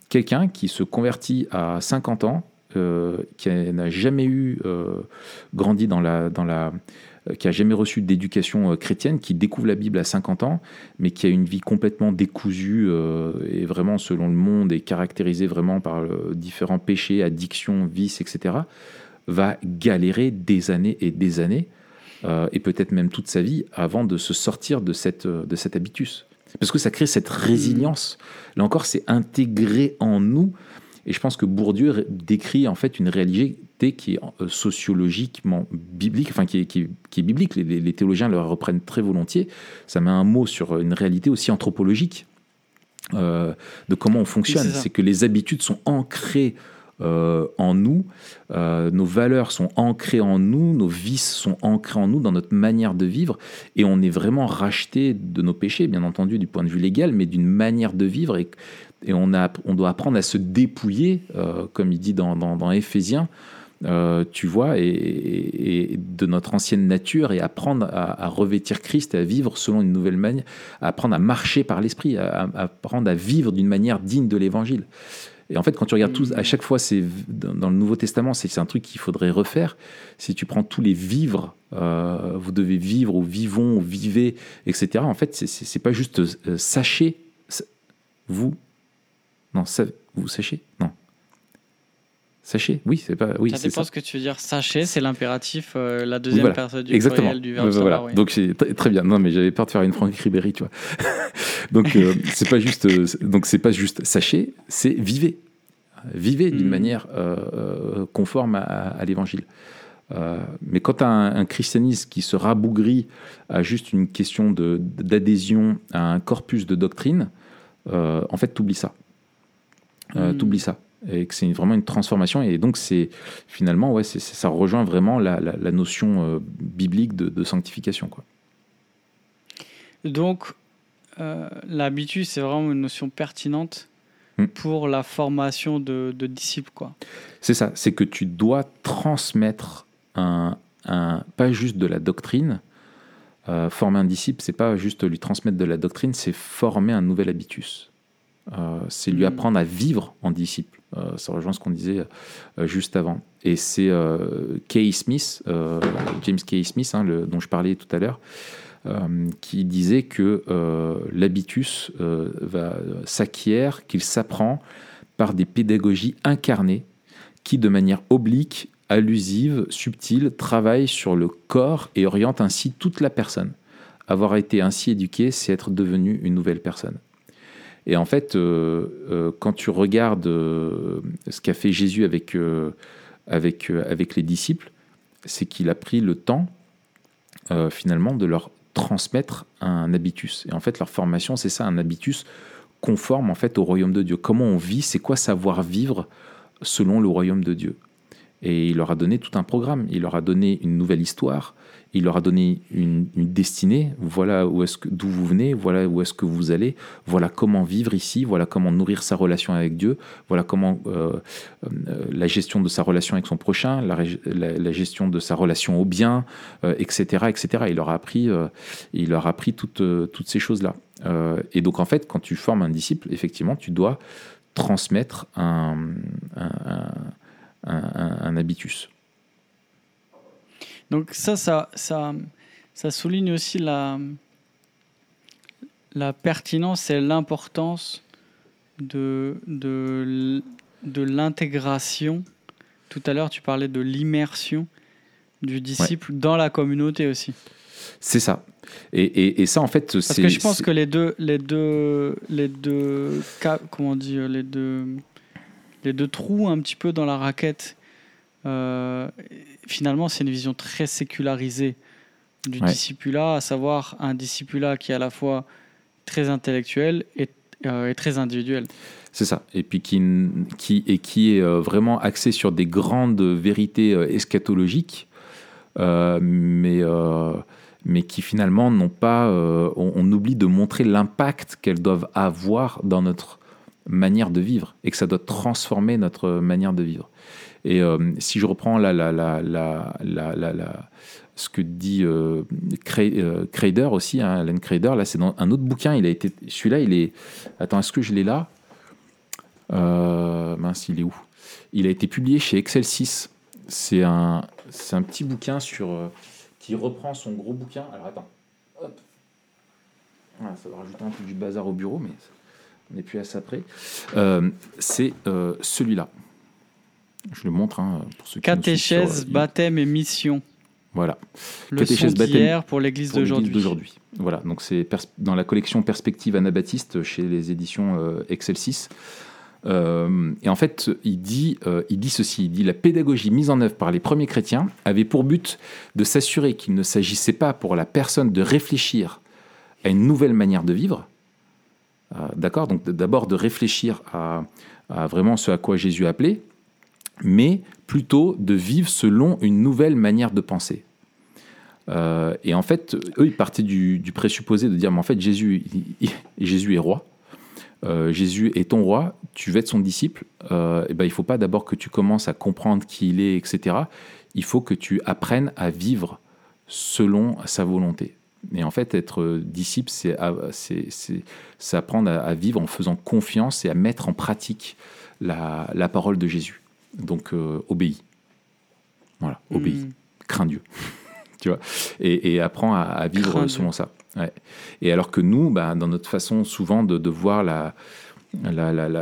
quelqu'un qui se convertit à 50 ans, euh, qui n'a jamais eu euh, grandi dans la, dans la qui a jamais reçu d'éducation chrétienne, qui découvre la Bible à 50 ans, mais qui a une vie complètement décousue et vraiment selon le monde et caractérisée vraiment par différents péchés, addictions, vices, etc va galérer des années et des années, euh, et peut-être même toute sa vie, avant de se sortir de, cette, euh, de cet habitus. Parce que ça crée cette résilience. Là encore, c'est intégré en nous. Et je pense que Bourdieu décrit en fait une réalité qui est euh, sociologiquement biblique, enfin qui est, qui est, biblique. Les, théologiens le reprennent très volontiers. Ça met un mot sur une réalité aussi anthropologique de comment on fonctionne. c'est que les habitudes sont ancrées euh, en nous, euh, nos valeurs sont ancrées en nous, nos vices sont ancrés en nous, dans notre manière de vivre, et on est vraiment racheté de nos péchés, bien entendu, du point de vue légal, mais d'une manière de vivre, et, on, a, on doit apprendre à se dépouiller, euh, comme il dit dans, dans, Éphésiens, tu vois, et, de notre ancienne nature et apprendre à, revêtir Christ à vivre selon une nouvelle manière, à apprendre à marcher par l'esprit, à, à apprendre à vivre d'une manière digne de l'évangile. Et en fait, quand tu regardes tous, à chaque fois, c'est dans le Nouveau Testament, c'est un truc qu'il faudrait refaire. Si tu prends tous les vivres, euh, vous devez vivre ou vivons ou vivez, etc. En fait, c'est pas juste euh, sachez, vous Non, vous sachez Non. Sachez Oui, c'est pas. Oui, ça dépend ça. ce que tu veux dire. Sachez, c'est l'impératif, euh, la deuxième voilà. personne du Exactement. pluriel du verbe savoir. voilà. oui. Donc c'est très, bien. Non, mais j'avais peur de faire une Franck Ribéry, tu vois. donc euh, c'est pas juste. euh, c'est- donc c'est pas juste sachez, c'est vivez, vivez d'une Mhm. manière euh, conforme à, à l'évangile. Mais quand tu as un, un christianisme qui se rabougrit à juste une question d'adhésion à un corpus de doctrine, en fait, tu oublies ça. Euh, Mhm. T'oublies ça. Et que c'est vraiment une transformation. Et donc, c'est finalement, ouais, c'est- ça rejoint vraiment la, la- la notion euh, biblique de, de sanctification. Quoi. Donc, euh, l'habitus, c'est vraiment une notion pertinente Hmm. pour la formation de, de disciples. Quoi. C'est ça, c'est que tu dois transmettre un, un- pas juste de la doctrine. Euh, former un disciple, c'est pas juste lui transmettre de la doctrine, c'est former un nouvel habitus. Euh, c'est lui Mm. apprendre à vivre en disciple. Euh, ça rejoint ce qu'on disait euh, juste avant. Et c'est euh, Kay Smith, James Kay Smith, hein, dont je parlais tout à l'heure, qui disait que l'habitus s'acquiert, qu'il s'apprend par des pédagogies incarnées qui, de manière oblique, allusive, subtile, travaillent sur le corps et orientent ainsi toute la personne. Avoir été ainsi éduqué, c'est être devenu une nouvelle personne. Et en fait, euh, euh, quand tu regardes euh, ce qu'a fait Jésus avec, avec, avec les disciples, c'est qu'il a pris le temps, finalement, de leur transmettre un habitus. Et en fait, leur formation, c'est ça, un habitus conforme en fait au royaume de Dieu. Comment on vit, c'est quoi savoir vivre selon le royaume de Dieu. Et il leur a donné tout un programme. Il leur a donné une nouvelle histoire. Il leur a donné une, destinée. Voilà où est-ce d'où vous venez. Voilà où est-ce que vous allez. Voilà comment vivre ici. Voilà comment nourrir sa relation avec Dieu. Voilà comment euh, euh, la gestion de sa relation avec son prochain, la, gestion de sa relation au bien, euh, etc., etc. Il leur a appris, toutes, ces choses-là. Et donc en fait, quand tu formes un disciple, effectivement, tu dois transmettre un habitus. Donc ça, ça, ça, ça souligne aussi la, la pertinence et l'importance de, de, de l'intégration. Tout à l'heure, tu parlais de l'immersion du disciple dans la communauté aussi. C'est ça. Et, et- et ça, en fait, Parce c'est. que je pense que les deux, les deux, les deux, comment on dit, les deux, les deux trous un petit peu dans la raquette. Euh, finalement, c'est une vision très sécularisée du Ouais. discipulat, à savoir un discipulat qui est à la fois très intellectuel et, euh, et très individuel. C'est ça. Et puis qui, qui, et qui est euh, vraiment axé sur des grandes vérités euh, eschatologiques, euh, mais, mais qui finalement n'ont pas. on, on oublie de montrer l'impact qu'elles doivent avoir dans notre manière de vivre et que ça doit transformer notre manière de vivre. Et euh, si je reprends ce que dit euh, euh, Crader aussi, hein, Alan Crader, là c'est dans un autre bouquin, il a été, celui-là il est, attends, est-ce que je l'ai là? Euh, mince, il est où? Il a été publié chez Excel 6. C'est un, un petit bouquin sur, qui reprend son gros bouquin. Alors attends. Hop. Voilà, ça va rajouter un peu du bazar au bureau, mais on n'est plus ça près. C'est celui-là. Je le montre hein, pour ceux qui sur, Catéchèse, euh, baptême et mission. Voilà. Leçon Catéchèse, baptême pour l'Église d'aujourd'hui. Voilà, donc c'est dans la collection Perspective Anabaptiste chez les éditions euh, Excel 6. Euh, et en fait, il dit, euh, il dit ceci, il dit la pédagogie mise en œuvre par les premiers chrétiens avait pour but de s'assurer qu'il ne s'agissait pas pour la personne de réfléchir à une nouvelle manière de vivre, Euh, d'accord Donc d'abord de réfléchir à, à vraiment ce à quoi Jésus a appelé, mais plutôt de vivre selon une nouvelle manière de penser. Euh, et en fait, eux, ils partaient du, du présupposé de dire, mais en fait, Jésus, Jésus est roi. Euh, Jésus est ton roi, tu veux être son disciple? Euh, et ben, il faut pas d'abord que tu commences à comprendre qui il est, etc. Il faut que tu apprennes à vivre selon sa volonté. Et en fait, être disciple, c'est apprendre à, à vivre en faisant confiance et à mettre en pratique la, la parole de Jésus. Donc, euh, obéis. Voilà, obéis. Hmm. Crains Dieu. tu vois? Et, et apprends à, à vivre Crains selon ça. Ouais. Et alors que nous, bah, dans notre façon souvent de, de voir la,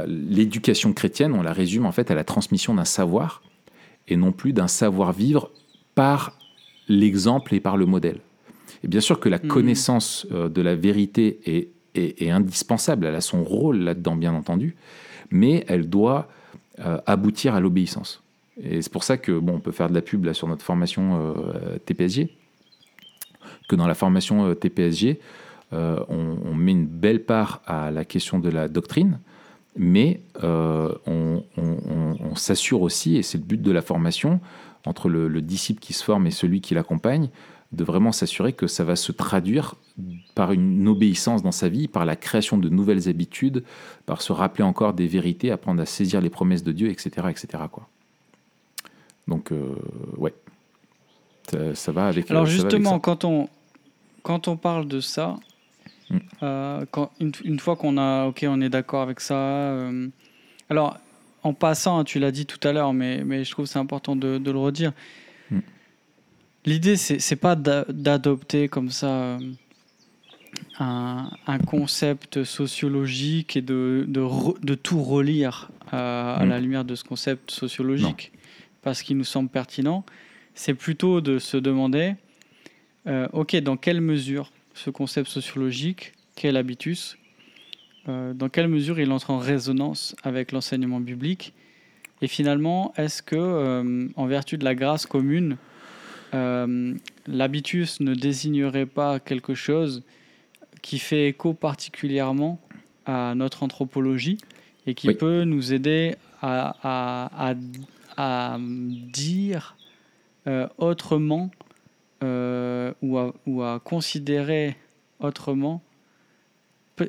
l'éducation chrétienne, on la résume en fait à la transmission d'un savoir et non plus d'un savoir-vivre par l'exemple et par le modèle. Et bien sûr que la mmh. connaissance euh, de la vérité est, est, indispensable, elle a son rôle là-dedans, bien entendu, mais elle doit euh, aboutir à l'obéissance. Et c'est pour ça que, bon, on peut faire de la pub là, sur notre formation euh, TPSG, que dans la formation TPSG, on, met une belle part à la question de la doctrine, mais on, s'assure aussi, et c'est le but de la formation, entre le, disciple qui se forme et celui qui l'accompagne, de vraiment s'assurer que ça va se traduire par une obéissance dans sa vie, par la création de nouvelles habitudes, par se rappeler encore des vérités, apprendre à saisir les promesses de Dieu, etc. etc. Quoi. Donc, euh, ouais, ça, va avec Alors, justement, Quand, on, quand on parle de ça, hmm. euh, quand, une, fois qu'on a, ok, on est d'accord avec ça, euh, alors en passant, hein, tu l'as dit tout à l'heure, mais, mais je trouve c'est important de, le redire. L'idée, c'est, pas d'adopter comme ça euh, un, un, concept sociologique et de, de, de tout relire euh, à, hmm. la lumière de ce concept sociologique parce qu'il nous semble pertinent. C'est plutôt de se demander, euh, ok, dans quelle mesure ce concept sociologique, quel habitus, euh, dans quelle mesure il entre en résonance avec l'enseignement biblique? Et finalement, est-ce que, euh, en vertu de la grâce commune, euh, l'habitus ne désignerait pas quelque chose qui fait écho particulièrement à notre anthropologie et qui peut nous aider à, à, dire autrement ou, ou, à, considérer autrement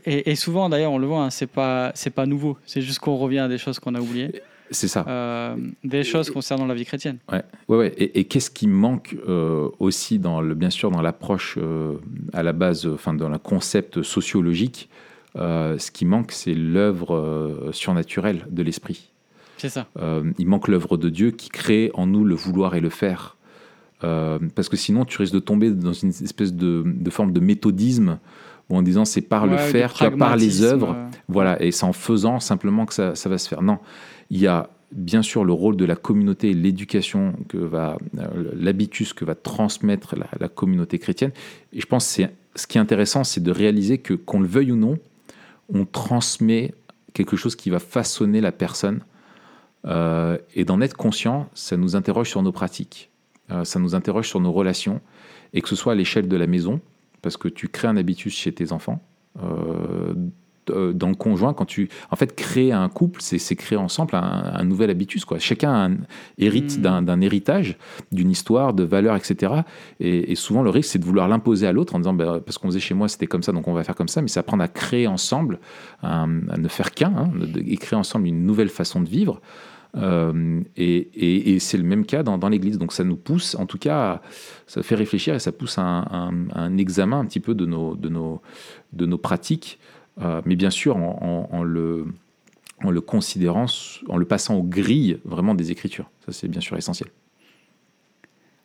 et, souvent, d'ailleurs, on le voit, hein, c'est pas c'est pas nouveau. C'est juste qu'on revient à des choses qu'on a oubliées. C'est ça. Euh, des choses concernant la vie chrétienne. Ouais, ouais, ouais. Et, qu'est-ce qui manque euh, aussi dans le, bien sûr, dans l'approche euh, à la base, enfin, dans le concept sociologique, ce qui manque, c'est l'œuvre surnaturelle de l'esprit. C'est ça. il manque l'œuvre de Dieu qui crée en nous le vouloir et le faire. parce que sinon, tu risques de tomber dans une espèce de, de forme de méthodisme en disant c'est par le faire, par les œuvres, euh. voilà, et c'est en faisant simplement que ça, va se faire. Non, il y a bien sûr le rôle de la communauté et l'éducation que va, euh, l'habitus que va transmettre la, communauté chrétienne. Et je pense que ce qui est intéressant, c'est de réaliser que, qu'on le veuille ou non, on transmet quelque chose qui va façonner la personne. Euh, et d'en être conscient, ça nous interroge sur nos pratiques, ça nous interroge sur nos relations, et que ce soit à l'échelle de la maison, parce que tu crées un habitus chez tes enfants. Euh, euh, dans le conjoint, quand tu. En fait, créer un couple, c'est créer ensemble un, nouvel habitus. Quoi. Chacun hérite hmm. d'un héritage, d'une histoire, de valeurs, etc. Et, souvent, le risque, c'est de vouloir l'imposer à l'autre en disant bah, parce qu'on faisait chez moi, c'était comme ça, donc on va faire comme ça. Mais c'est apprendre à créer ensemble, à ne faire qu'un, hein, et créer ensemble une nouvelle façon de vivre. Euh, et, c'est le même cas dans, l'Église. Donc ça nous pousse, en tout cas, ça fait réfléchir et ça pousse à un, examen un petit peu de nos, de nos, de nos pratiques, euh, mais bien sûr en, le, en le considérant, en le passant aux grilles vraiment des Écritures. Ça c'est bien sûr essentiel.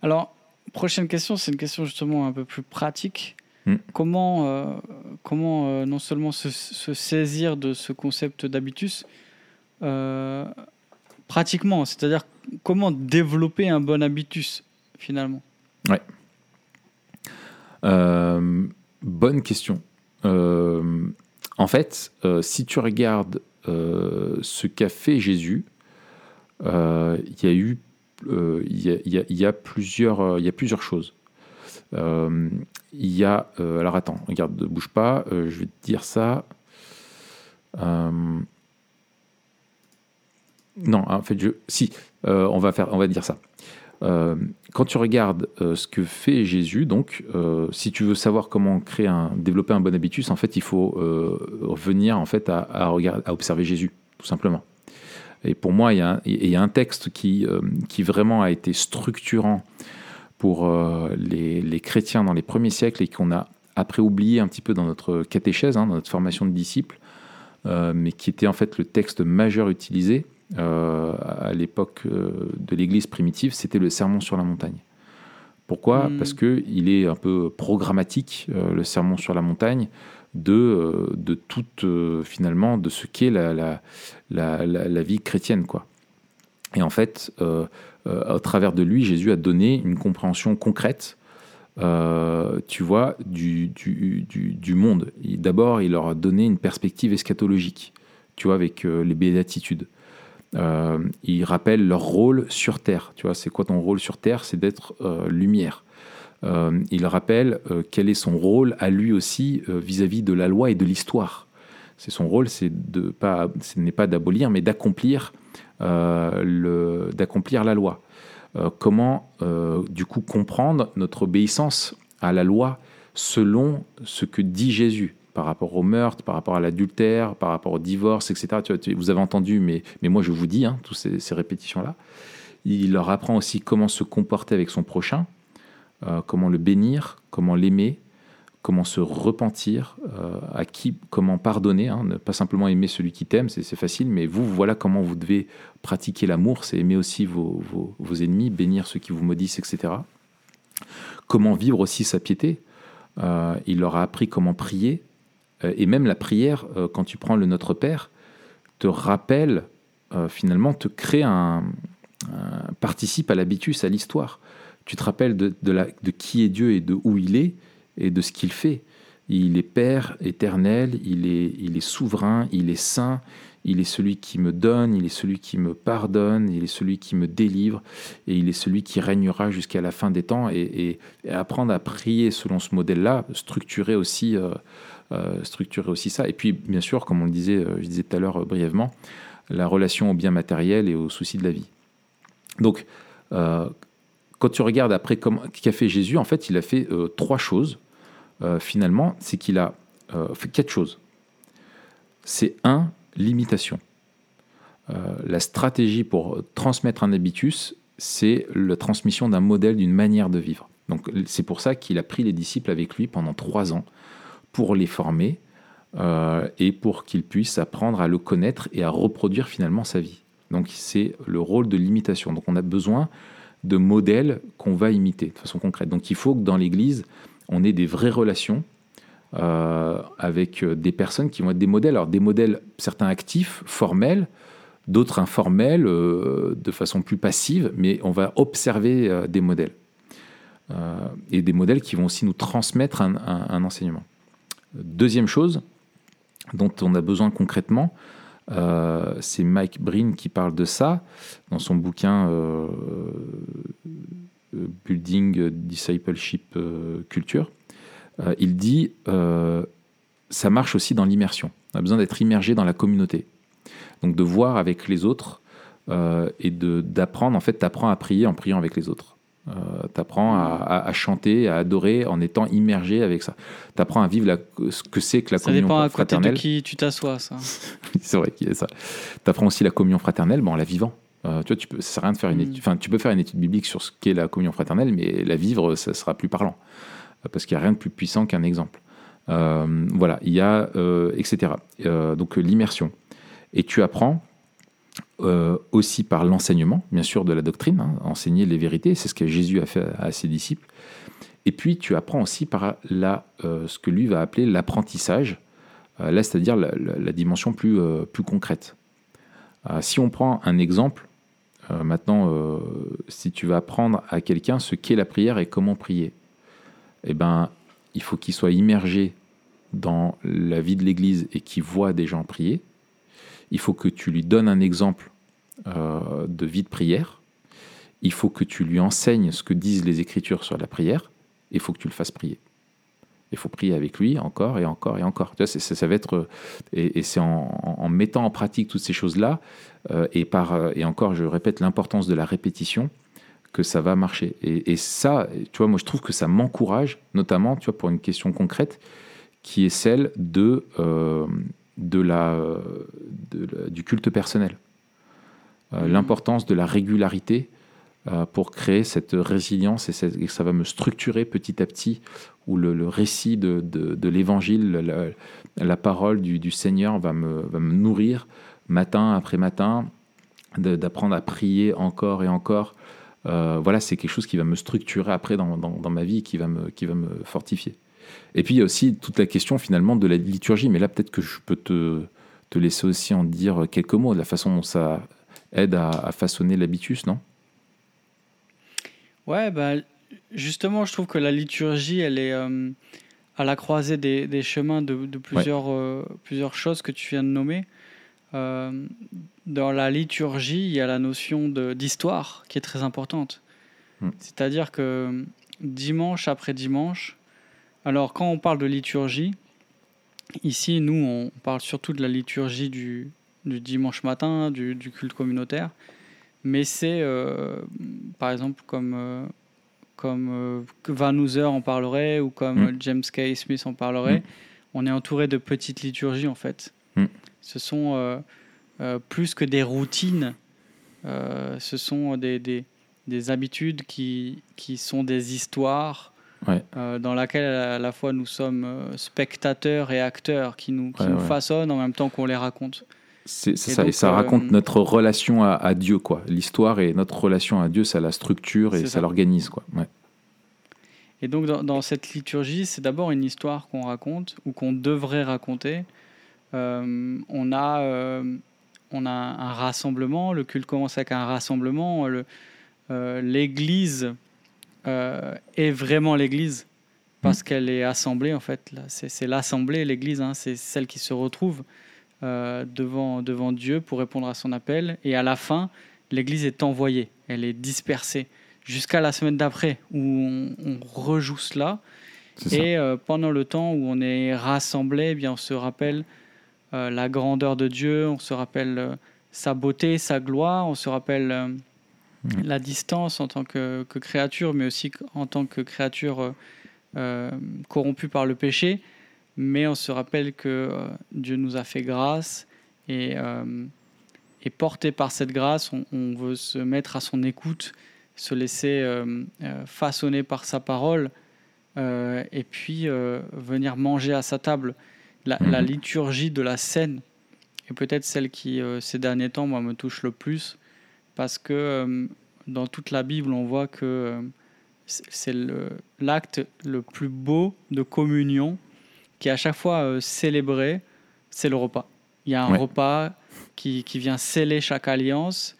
Alors, prochaine question, c'est une question justement un peu plus pratique. Hmm. Comment, euh, comment non seulement se, se, saisir de ce concept d'habitus, pratiquement, c'est-à-dire comment développer un bon habitus finalement? Ouais. Euh, bonne question. Euh, en fait, euh, si tu regardes ce qu'a fait Jésus, il y a plusieurs choses. Il y a alors attends, regarde, ne bouge pas, je vais te dire ça. Non, en fait, je, si, euh, on, va faire, on va dire ça. Euh, quand tu regardes euh, ce que fait Jésus, donc, si tu veux savoir comment créer un, développer un bon habitus, en fait, il faut revenir en fait à, regarder, à observer Jésus, tout simplement. Et pour moi, il y a, un texte qui, qui vraiment a été structurant pour les, les, chrétiens dans les premiers siècles et qu'on a après oublié un petit peu dans notre catéchèse, hein, dans notre formation de disciples, mais qui était en fait le texte majeur utilisé euh, à l'époque euh, de l'Église primitive, c'était le sermon sur la montagne. Pourquoi? Hmm. Parce qu'il est un peu programmatique, euh, le sermon sur la montagne. de, de toute, finalement, de ce qu'est la, la, la, la, vie chrétienne. Quoi. Et en fait, au travers de lui, Jésus a donné une compréhension concrète tu vois, du, du, du, du monde. D'abord, il leur a donné une perspective eschatologique, tu vois, avec les béatitudes. Euh, il rappelle leur rôle sur Terre. Tu vois, c'est quoi ton rôle sur Terre? C'est d'être euh, lumière. Euh, il rappelle quel est son rôle à lui aussi vis-à-vis de la loi et de l'histoire. C'est son rôle, c'est de pas, ce n'est pas d'abolir, mais d'accomplir, d'accomplir la loi. comment, du coup, comprendre notre obéissance à la loi selon ce que dit Jésus? Par rapport au meurtre, par rapport à l'adultère, par rapport au divorce, etc. vous avez entendu, mais, mais moi je vous dis, hein, toutes ces, répétitions-là. Il leur apprend aussi comment se comporter avec son prochain, euh, comment le bénir, comment l'aimer, comment se repentir, euh, à qui, comment pardonner, hein, ne pas simplement aimer celui qui t'aime, c'est facile, mais vous, voilà comment vous devez pratiquer l'amour, c'est aimer aussi vos, vos, ennemis, bénir ceux qui vous maudissent, etc. Comment vivre aussi sa piété. Euh, il leur a appris comment prier, et même la prière, euh, quand tu prends le Notre Père, te rappelle, euh, finalement, te crée un, participe à l'habitus, à l'histoire. Tu te rappelles de, qui est Dieu et de où il est et de ce qu'il fait. Il est Père éternel, il est, souverain, il est saint, il est celui qui me donne, il est celui qui me pardonne, il est celui qui me délivre, et il est celui qui régnera jusqu'à la fin des temps. Et, apprendre à prier selon ce modèle-là, structurer aussi euh, structurer aussi ça. Et puis, bien sûr, comme on le disait, euh, je disais tout à l'heure euh, brièvement, la relation au bien matériel et aux soucis de la vie. Donc, quand tu regardes après qu'a fait Jésus, en fait, il a fait trois choses. finalement, c'est qu'il a fait quatre choses. C'est un, l'imitation. la stratégie pour transmettre un habitus, c'est la transmission d'un modèle, d'une manière de vivre. Donc c'est pour ça qu'il a pris les disciples avec lui pendant trois ans pour les former euh, et pour qu'ils puissent apprendre à le connaître et à reproduire finalement sa vie. Donc c'est le rôle de l'imitation. Donc on a besoin de modèles qu'on va imiter de façon concrète. Donc il faut que dans l'Église, on ait des vraies relations euh, avec des personnes qui vont être des modèles. Alors des modèles, certains actifs, formels, d'autres informels, euh, de façon plus passive, mais on va observer des modèles. et des modèles qui vont aussi nous transmettre un enseignement. Deuxième chose dont on a besoin concrètement, euh, c'est Mike Breen qui parle de ça dans son bouquin euh, Building Discipleship euh, Culture. il dit ça marche aussi dans l'immersion. On a besoin d'être immergé dans la communauté. Donc de voir avec les autres et d'apprendre. En fait, tu à prier en priant avec les autres. Euh, tu apprends à, chanter, à adorer en étant immergé avec ça. Tu apprends à vivre ce que c'est que la communion fraternelle. Ça dépend à côté de qui tu t'assois, ça. c'est vrai qu'il y a ça. Tu apprends aussi la communion fraternelle bon, en la vivant. Euh, tu vois, tu peux, ça sert à rien de faire une mm. étude. Enfin, tu peux faire une étude biblique sur ce qu'est la communion fraternelle, mais la vivre, ça sera plus parlant. Euh, parce qu'il n'y a rien de plus puissant qu'un exemple. voilà, il y a, etc. donc l'immersion. Et tu apprends euh, aussi par l'enseignement, bien sûr, de la doctrine, hein, enseigner les vérités, c'est ce que Jésus a fait à, ses disciples. Et puis tu apprends aussi par la, euh, ce que lui va appeler l'apprentissage, euh, là c'est-à-dire la, dimension plus, plus concrète. si on prend un exemple, maintenant, si tu vas apprendre à quelqu'un ce qu'est la prière et comment prier, eh ben, il faut qu'il soit immergé dans la vie de l'Église et qu'il voit des gens prier il faut que tu lui donnes un exemple euh, de vie de prière, il faut que tu lui enseignes ce que disent les Écritures sur la prière, et il faut que tu le fasses prier. Il faut prier avec lui encore et encore et encore. Vois, ça, va être et, c'est en, mettant en pratique toutes ces choses-là euh, et par et encore, je répète l'importance de la répétition que ça va marcher. Et, ça, tu vois, moi je trouve que ça m'encourage, notamment, tu vois, pour une question concrète qui est celle de euh, de la, du culte personnel. Euh, mmh. L'importance de la régularité euh, pour créer cette résilience et, ça va me structurer petit à petit, où le, récit de, l'évangile, la, parole du, Seigneur va me, me, nourrir matin après matin, d'apprendre à prier encore et encore. Euh, voilà, c'est quelque chose qui va me structurer après dans, ma vie, qui va me, qui va me fortifier. Et puis il y a aussi toute la question finalement de la liturgie, mais là peut-être que je peux te, te laisser aussi en dire quelques mots, de la façon dont ça aide à, façonner l'habitus, non? Ouais, bah, justement, je trouve que la liturgie, elle est euh, à la croisée des, chemins de, plusieurs, euh, plusieurs choses que tu viens de nommer. Euh, dans la liturgie, il y a la notion d'histoire qui est très importante. Hmm. C'est-à-dire que dimanche après dimanche, alors quand on parle de liturgie, ici, nous, on parle surtout de la liturgie du, du dimanche matin, du, culte communautaire. Mais c'est, euh, par exemple, comme, euh, comme euh, Van Hooser en parlerait ou comme mm. James K. Smith en parlerait, mm. on est entouré de petites liturgies en fait. Mm. Ce sont plus que des routines, ce sont des, des, des, habitudes qui, qui sont des histoires. Dans laquelle à la fois nous sommes spectateurs et acteurs qui nous, qui nous façonnent en même temps qu'on les raconte. C'est ça, et ça raconte euh, notre relation à, Dieu, quoi. L'histoire et notre relation à Dieu, ça la structure et ça, l'organise, quoi. Et donc, dans, cette liturgie, c'est d'abord une histoire qu'on raconte ou qu'on devrait raconter. Euh, on, a, euh, on a un rassemblement, le culte commence avec un rassemblement. L'Église est vraiment l'Église parce qu'elle est assemblée, en fait. C'est l'assemblée, l'Église, hein, c'est celle qui se retrouve. Euh, devant, devant Dieu pour répondre à son appel. Et à la fin, l'Église est envoyée, elle est dispersée, jusqu'à la semaine d'après, où on, rejoue cela. Et euh, pendant le temps où on est rassemblé, eh bien, on se rappelle euh, la grandeur de Dieu, on se rappelle sa beauté, sa gloire, on se rappelle. La distance en tant que, que, créature, mais aussi en tant que créature corrompue par le péché mais on se rappelle que euh, Dieu nous a fait grâce et, euh, et porté par cette grâce, on, veut se mettre à son écoute, se laisser euh, façonner par sa parole et puis venir manger à sa table. La, mhm. liturgie de la scène est peut-être celle qui, ces derniers temps, moi, me touche le plus parce que dans toute la Bible, on voit que c'est l'acte le, plus beau de communion qui est à chaque fois euh, célébré, c'est le repas. Il y a un repas qui, qui, vient sceller chaque alliance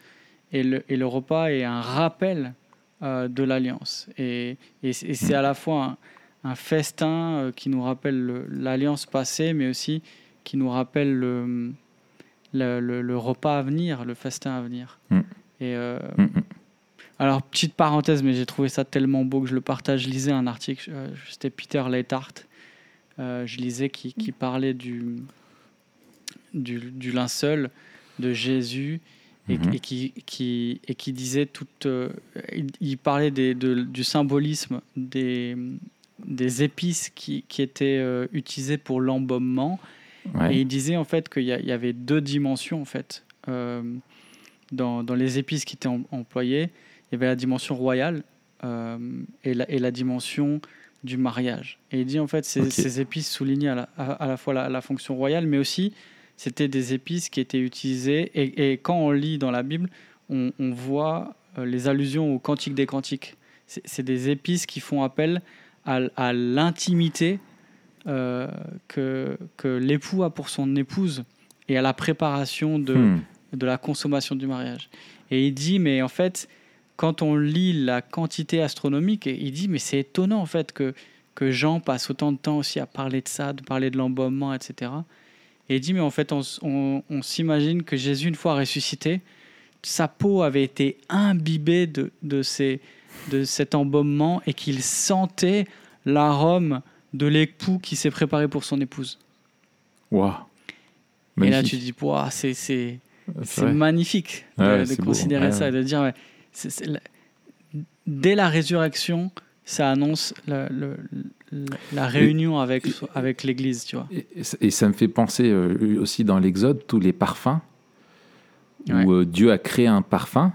et le, et le repas est un rappel euh, de l'alliance. Et, et c'est à la fois un, festin euh, qui nous rappelle l'alliance passée, mais aussi qui nous rappelle le, le, le, repas à venir, le festin à venir. Mm. Et, mm, mm. Alors, petite parenthèse, mais j'ai trouvé ça tellement beau que je le partage. Je lisais un article, c'était Peter Leithart, euh, je lisais, qui, qui parlait du, du, linceul de Jésus et, mhm. qui, qui, et qui disait tout. Euh, il, parlait des, du symbolisme des, des épices qui, qui étaient euh, utilisées pour l'embaumement. Et il disait en fait qu'il y, avait deux dimensions en fait dans, dans, les épices qui étaient employées. Il y avait la dimension royale et, la, et la dimension du mariage. Et il dit en fait ces, ces épices soulignaient à la, à, la fois la, fonction royale, mais aussi c'était des épices qui étaient utilisées. Et, quand on lit dans la Bible, on, voit euh, les allusions au Cantique des Cantiques. C'est des épices qui font appel à, l'intimité euh, que, que l'époux a pour son épouse et à la préparation de, hmm. De la consommation du mariage. Et il dit, mais en fait, quand on lit la quantité astronomique, il dit mais c'est étonnant en fait que, que Jean passe autant de temps aussi à parler de ça, de parler de l'embaumement, etc. Et il dit mais en fait on, s'imagine que Jésus une fois ressuscité, sa peau avait été imbibée de, de, ces, de cet embaumement et qu'il sentait l'arôme de l'époux qui s'est préparé pour son épouse. Waouh Et là tu dis, c'est, c'est, magnifique de, considérer ça et de dire, dès la résurrection, ça annonce la, réunion avec, avec l'Église, tu vois. Et, ça me fait penser euh, aussi dans l'Exode, tous les parfums, où euh, Dieu a créé un parfum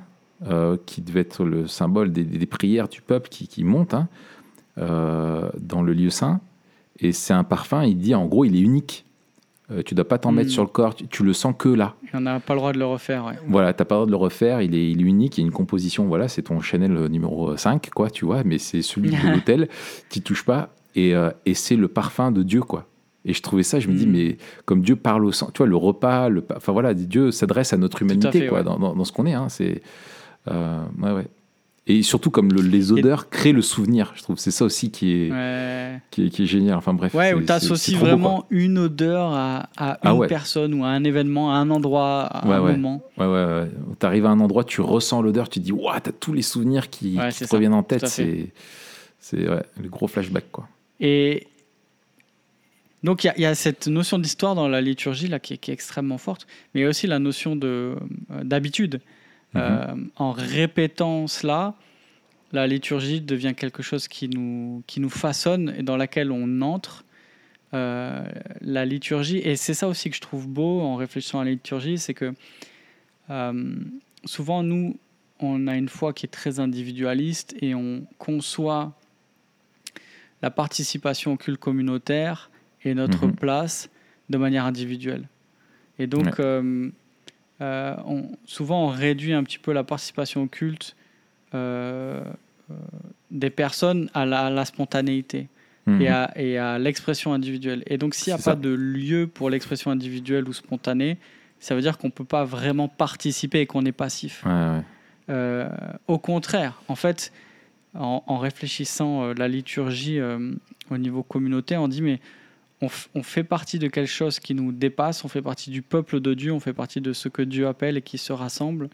euh, qui devait être le symbole des, prières du peuple qui, qui monte hein, dans le lieu saint. Et c'est un parfum, il dit en gros, il est unique. Euh, tu dois pas t'en mettre hmm. sur le corps, tu, le sens que là. on n'a pas le droit de le refaire. Voilà, tu n'as pas le droit de le refaire, il est, il est unique, il y a une composition, voilà, c'est ton Chanel numéro 5, quoi, tu vois, mais c'est celui de l'hôtel, tu touches pas. Et, euh, et c'est le parfum de Dieu, quoi. Et je trouvais ça, je me dis, Mm. mais comme Dieu parle au sang, tu vois, le repas, le, enfin voilà, Dieu s'adresse à notre humanité, fait, quoi, ouais. dans, dans- dans ce qu'on est. Hein, c'est, euh, ouais, ouais. Et surtout, comme le- les odeurs créent le souvenir, je trouve. C'est ça aussi qui est, Ouais, qui est, qui est génial. Enfin bref. ouais où tu associes beau, vraiment une odeur à, à Ah une ouais. personne ou à un événement, à un endroit, à Ouais, un moment. Ouais, ouais, ouais. T'arrives à un endroit, tu ressens l'odeur, tu te dis, waouh, t'as tous les souvenirs qui, te ça, reviennent en tête. C'est, le gros flashback, quoi. Et donc, il y a- il y, a cette notion d'histoire dans la liturgie là, qui, est, qui est extrêmement forte, mais il y a aussi la notion de, euh, d'habitude. Mhm. Euh, en répétant cela, la liturgie devient quelque chose qui nous, qui nous façonne et dans laquelle on entre. Euh, la liturgie, et c'est ça aussi que je trouve beau en réfléchissant à la liturgie, c'est que euh, souvent, nous, on a une foi qui est très individualiste et on conçoit la participation au culte communautaire et notre Mhm. place de manière individuelle. Et donc, Ouais. Euh, on- souvent, on réduit un petit peu la participation au culte euh, euh, des personnes à la, à la spontanéité Mhm. et à, et à l'expression individuelle. Et donc, s'il n'y a pas ça. de lieu pour l'expression individuelle ou spontanée, ça veut dire qu'on ne peut pas vraiment participer et qu'on est passif. Ouais, ouais. Euh, au contraire, en fait, en, en réfléchissant la liturgie au niveau communautaire, on dit mais on, fait partie de quelque chose qui nous dépasse, on fait partie du peuple de Dieu, on fait partie de ce que Dieu appelle et qui se rassemble.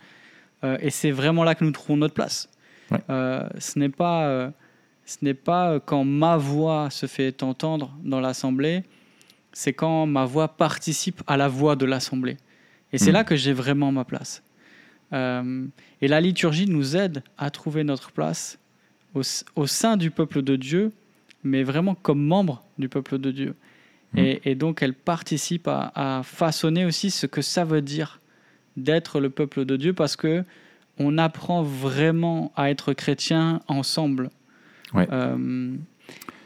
Euh, et c'est vraiment là que nous trouvons notre place. Ouais. Euh, ce n'est pas, euh, ce n'est pas quand ma voix se fait entendre dans l'assemblée, c'est quand ma voix participe à la voix de l'assemblée. Et c'est Mhm. là que j'ai vraiment ma place. Et la liturgie nous aide à trouver notre place au, au sein du peuple de Dieu, mais vraiment comme membre du peuple de Dieu. Mhm. Et, et donc elle participe à, à façonner aussi ce que ça veut dire d'être le peuple de Dieu, parce que on apprend vraiment à être chrétien ensemble. Ouais. Euh,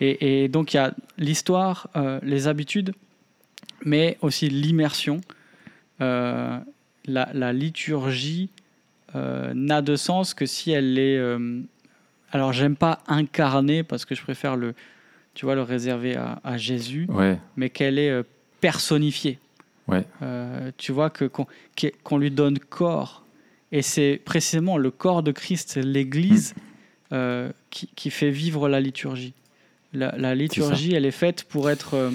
et, et donc il y a l'histoire, euh, les habitudes, mais aussi l'immersion. Euh, la, la liturgie n'a de sens que si elle est. alors, j'aime pas incarner parce que je préfère le, tu vois, le réserver à, à Jésus, Ouais, mais qu'elle est euh, personnifiée. Ouais. Euh, tu vois que qu'on lui donne corps, et c'est précisément le corps de Christ, l'Église, euh, qui, qui fait vivre la liturgie. La, la liturgie, elle est faite pour être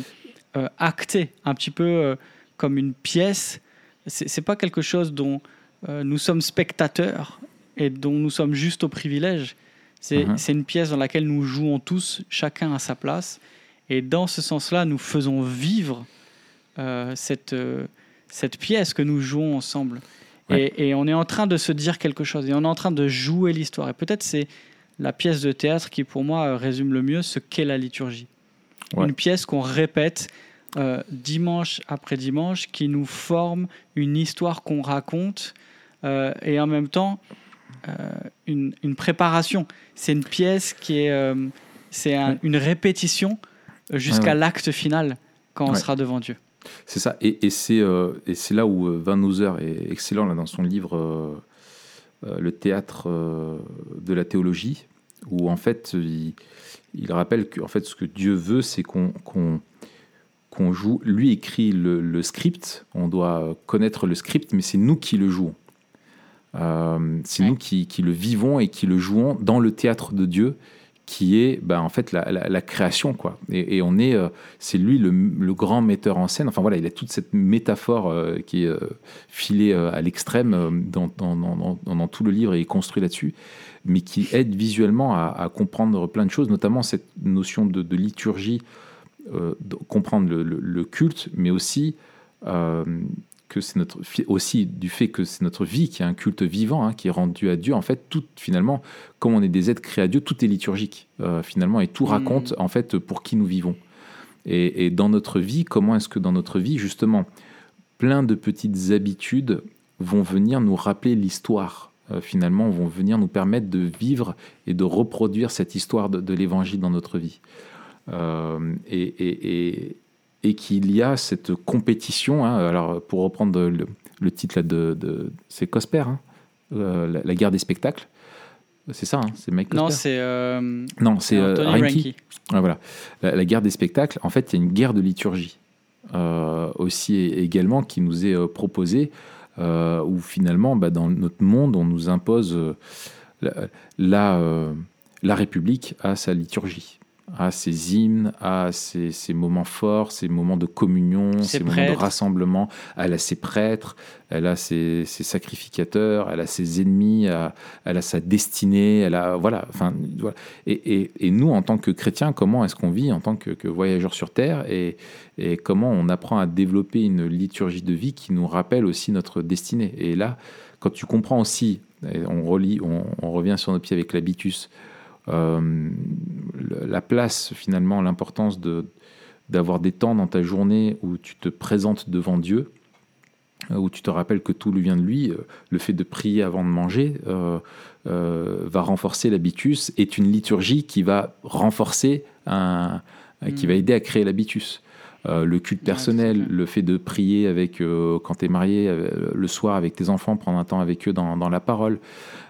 euh, actée, un petit peu comme une pièce. C'est c'est pas quelque chose dont nous sommes spectateurs et dont nous sommes juste au privilège. C'est Mhm. c'est une pièce dans laquelle nous jouons tous, chacun à sa place. Et dans ce sens-là, nous faisons vivre euh, cette, euh, cette pièce que nous jouons ensemble. Ouais. Et, et on est en train de se dire quelque chose, et on est en train de jouer l'histoire. Et peut-être c'est la pièce de théâtre qui, pour moi, euh, résume le mieux ce qu'est la liturgie. Ouais. Une pièce qu'on répète euh, dimanche après dimanche, qui nous forme une histoire qu'on raconte, et en même temps une, une préparation. C'est une pièce qui est, euh, c'est un- une répétition jusqu'à l'acte final quand on sera devant Dieu. C'est ça, et, et c'est euh, et c'est là où euh, Van Hooser est excellent là, dans son livre euh, euh, Le théâtre euh, de la théologie, où en fait il, il rappelle que en fait, ce que Dieu veut, c'est qu'on joue. Lui écrit le, le script, on doit connaître le script, mais c'est nous qui le jouons. Euh, c'est Ouais. nous qui, qui le vivons et qui le jouons dans le théâtre de Dieu, qui est ben, en fait la, la- la création. Quoi. Et, et on est, euh, c'est lui le, le grand metteur en scène. Enfin voilà, il a toute cette métaphore euh, qui est filée à l'extrême dans, dans, dans- dans- dans tout le livre et est construit là-dessus, mais qui aide visuellement à, à comprendre plein de choses, notamment cette notion de, de liturgie, de comprendre le, le- le culte, mais aussi que c'est notre aussi du fait que c'est notre vie qui est un culte vivant, hein, qui est rendu à Dieu. En fait, tout finalement, comme on est des êtres créés à Dieu, tout est liturgique euh, finalement, et tout Mm. raconte en fait pour qui nous vivons. Et, et dans notre vie, comment est-ce que dans notre vie, justement, plein de petites habitudes vont venir nous rappeler l'histoire. euh, finalement, vont venir nous permettre de vivre et de reproduire cette histoire de, de l'évangile dans notre vie. Euh, et, et- et- et qu'il y a cette compétition. hein, alors, pour reprendre le, le titre là de, de c'est Cosper, hein, euh, la, la guerre des spectacles. C'est ça, hein, c'est Mike Non, Cosper. c'est euh, Non, c'est euh, voilà. La, la guerre des spectacles, en fait, il y a une guerre de liturgie euh, aussi également qui nous est proposée, où finalement, bah, dans notre monde, on nous impose la, la, la République à sa liturgie, à ses hymnes, à ses, ses moments forts, ses moments de communion, Ses ses moments de rassemblement. Elle a ses prêtres, elle a ses, ses sacrificateurs, elle a ses ennemis, elle- elle a sa destinée, elle a voilà. Enfin, voilà. Et, et- et nous, en tant que chrétiens, comment est-ce qu'on vit en tant que, que voyageurs sur Terre et, et comment on apprend à développer une liturgie de vie qui nous rappelle aussi notre destinée? Et là, quand tu comprends aussi, on, relie, on, on revient sur nos pieds avec l'habitus, la place finalement, l'importance de d'avoir des temps dans ta journée où tu te présentes devant Dieu, euh, où tu te rappelles que tout lui vient de lui, euh, le fait de prier avant de manger euh, euh, va renforcer l'habitus, est une liturgie qui va renforcer, un, euh, qui Mm. va aider à créer l'habitus. Euh, le culte personnel, le fait de prier avec, euh, quand tu es marié, euh, le soir avec tes enfants, prendre un temps avec eux dans, dans la parole,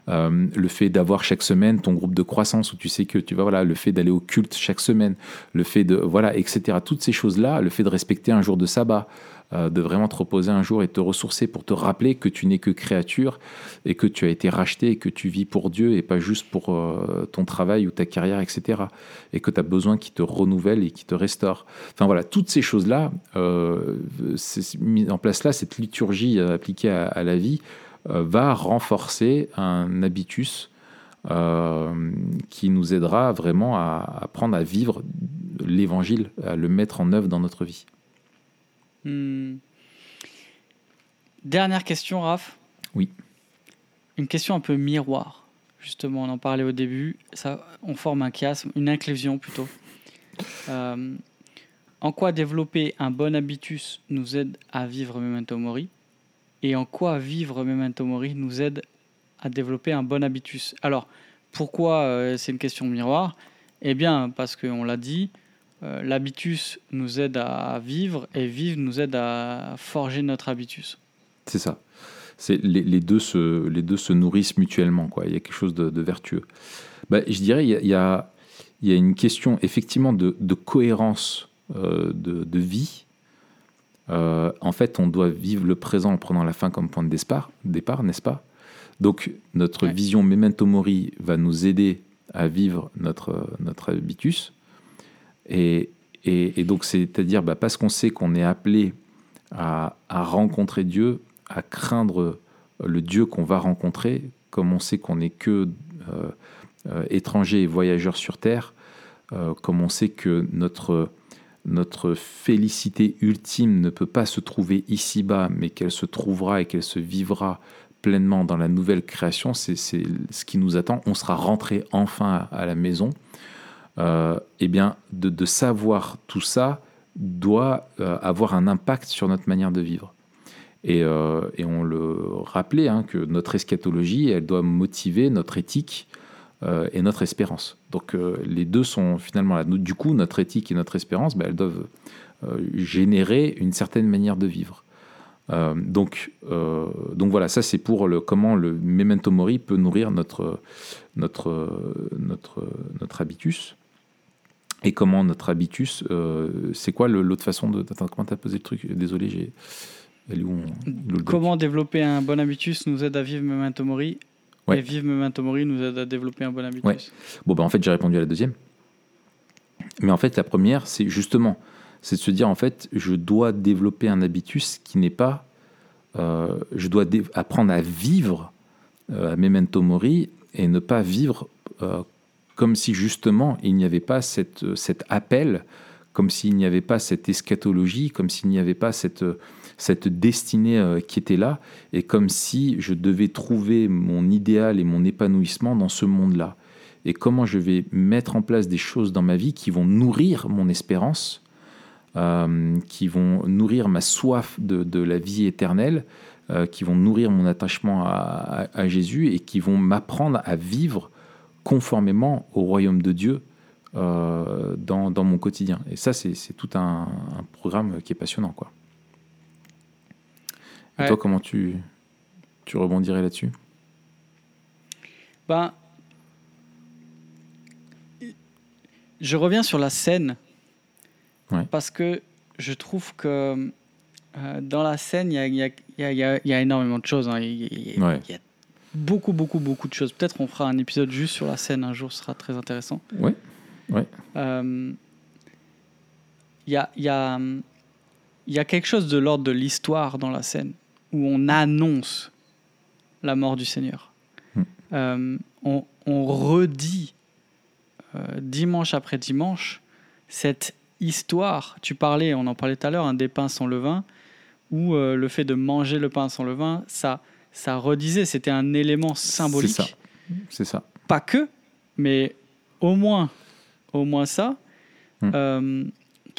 Euh, le fait d'avoir chaque semaine ton groupe de croissance où tu sais que tu vas, voilà, le fait d'aller au culte chaque semaine, le fait de, voilà, etc. Toutes ces choses-là, le fait de respecter un jour de sabbat, euh, de vraiment te reposer un jour et te ressourcer pour te rappeler que tu n'es que créature et que tu as été racheté et que tu vis pour Dieu et pas juste pour euh, ton travail ou ta carrière, etc. Et que tu as besoin qu'il te renouvelle et qu'il te restaure. Enfin voilà, toutes ces choses-là, euh, c'est mis en place là, cette liturgie appliquée à, la vie, va renforcer un habitus euh, qui nous aidera vraiment à apprendre à vivre l'évangile, à le mettre en œuvre dans notre vie. Hmm. Dernière question, Raph. Oui. Une question un peu miroir. Justement, on en parlait au début. Ça, on forme un chiasme, une inclusion plutôt. Euh, en quoi développer un bon habitus nous aide à vivre Memento Mori? Et en quoi vivre Memento Mori nous aide à développer un bon habitus? Alors, pourquoi euh, c'est une question miroir? Eh bien, parce qu'on l'a dit, euh, l'habitus nous aide à vivre et vivre nous aide à forger notre habitus. C'est ça. Les, deux se, les deux se nourrissent mutuellement. Quoi. Il y a quelque chose de, vertueux. Bah, je dirais il y a, y une question effectivement de, de cohérence euh, de, de vie. Euh, en fait, on doit vivre le présent en prenant la fin comme point de départ, départ n'est-ce pas? Donc, notre Ouais. vision memento mori va nous aider à vivre notre, notre habitus. Et, et, et donc, c'est-à-dire, bah, parce qu'on sait qu'on est appelé à, à rencontrer Dieu, à craindre le Dieu qu'on va rencontrer, comme on sait qu'on n'est que euh, euh, étrangers et voyageurs sur Terre, euh, comme on sait que notre, notre félicité ultime ne peut pas se trouver ici-bas, mais qu'elle se trouvera et qu'elle se vivra pleinement dans la nouvelle création, c'est ce qui nous attend. On sera rentré enfin à, la maison. Euh, eh bien, de, savoir tout ça doit euh, avoir un impact sur notre manière de vivre. Et, euh, on le rappelait hein, que notre eschatologie, elle doit motiver notre éthique euh, et notre espérance. Donc euh, les deux sont finalement là. Du coup, notre éthique et notre espérance, ben, elles doivent euh, générer une certaine manière de vivre. Donc, donc voilà, ça c'est pour le, comment le memento mori peut nourrir notre, notre, notre, notre habitus. Et comment notre habitus, c'est quoi l'autre façon de... Attends, comment t'as posé le truc? Désolé, j'ai... Comment développer un bon habitus nous aide à vivre Memento Mori Ouais. et vivre Memento Mori nous aide à développer un bon habitus. Ouais. Bon, ben en fait, j'ai répondu à la deuxième. Mais en fait, la première, c'est justement, c'est de se dire, en fait, je dois développer un habitus qui n'est pas... euh, je dois apprendre à vivre euh, à Memento Mori et ne pas vivre euh, comme si justement il n'y avait pas cette, cet appel, comme s'il n'y avait pas cette eschatologie, comme s'il n'y avait pas cette, cette destinée euh, qui était là, et comme si je devais trouver mon idéal et mon épanouissement dans ce monde-là. Et comment je vais mettre en place des choses dans ma vie qui vont nourrir mon espérance, euh, qui vont nourrir ma soif de, la vie éternelle, euh, qui vont nourrir mon attachement à, Jésus et qui vont m'apprendre à vivre conformément au royaume de Dieu dans, mon quotidien. Et ça, c'est c'est tout un, un programme qui est passionnant. Quoi. Et Ouais. toi, comment tu, tu rebondirais là-dessus Ben, je reviens sur la scène Ouais. parce que je trouve que euh, dans la scène, il y a, y y y énormément de choses. hein. Il y a- y Ouais. beaucoup, beaucoup, beaucoup de choses. Peut-être on fera un épisode juste sur la scène un jour, ce sera très intéressant. Ouais. Ouais. Euh, Il y, a, il y, a, il y a quelque chose de l'ordre de l'histoire dans la scène où on annonce la mort du Seigneur. Hmm. Euh, on, on redit euh, dimanche après dimanche cette histoire. Tu parlais, on en parlait tout à l'heure, un des pains sans levain, où euh, le fait de manger le pain sans levain, ça, ça redisait, c'était un élément symbolique ça. C'est ça. pas que, mais au moins, au moins ça, Hmm.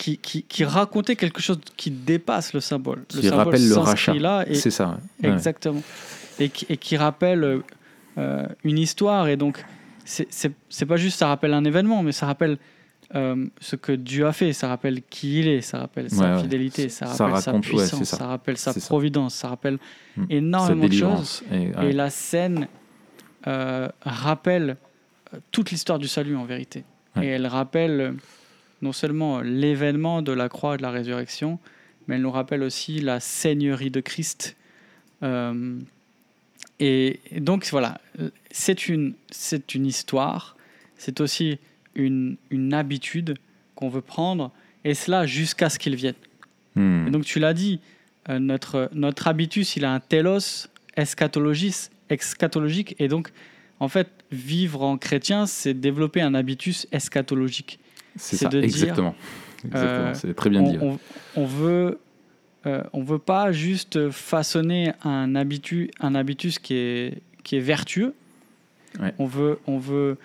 Qui, qui, qui racontait quelque chose qui dépasse le symbole. Qui rappelle le rachat. là et C'est ça. ouais. Exactement, et qui, et qui rappelle euh, une histoire et donc c'est- c'est c'est pas juste ça rappelle un événement, mais ça rappelle euh, ce que Dieu a fait, ça rappelle qui il est, ça rappelle sa Ouais, fidélité, ça Ça rappelle sa raconte, puissance, ça. ça. rappelle sa C'est providence, ça rappelle Hmm. Énormément de choses. Et, la scène euh, rappelle toute l'histoire du salut en vérité. Et elle rappelle non seulement l'événement de la croix et de la résurrection, mais elle nous rappelle aussi la seigneurie de Christ. Euh, et, et donc voilà, c'est une, c'est une histoire, c'est aussi une, une habitude qu'on veut prendre, et cela jusqu'à ce qu'il vienne. Hmm. Et donc tu l'as dit, euh, notre, notre habitus, il a un telos eschatologique. Et donc, en fait, vivre en chrétien, c'est développer un habitus eschatologique. C'est ça. de dire, Exactement. Exactement. euh, C'est très bien on, dit. ouais. on- on veut, euh, on veut pas juste façonner un habitus, un habitus qui est, qui est vertueux. Ouais. On veut, on veut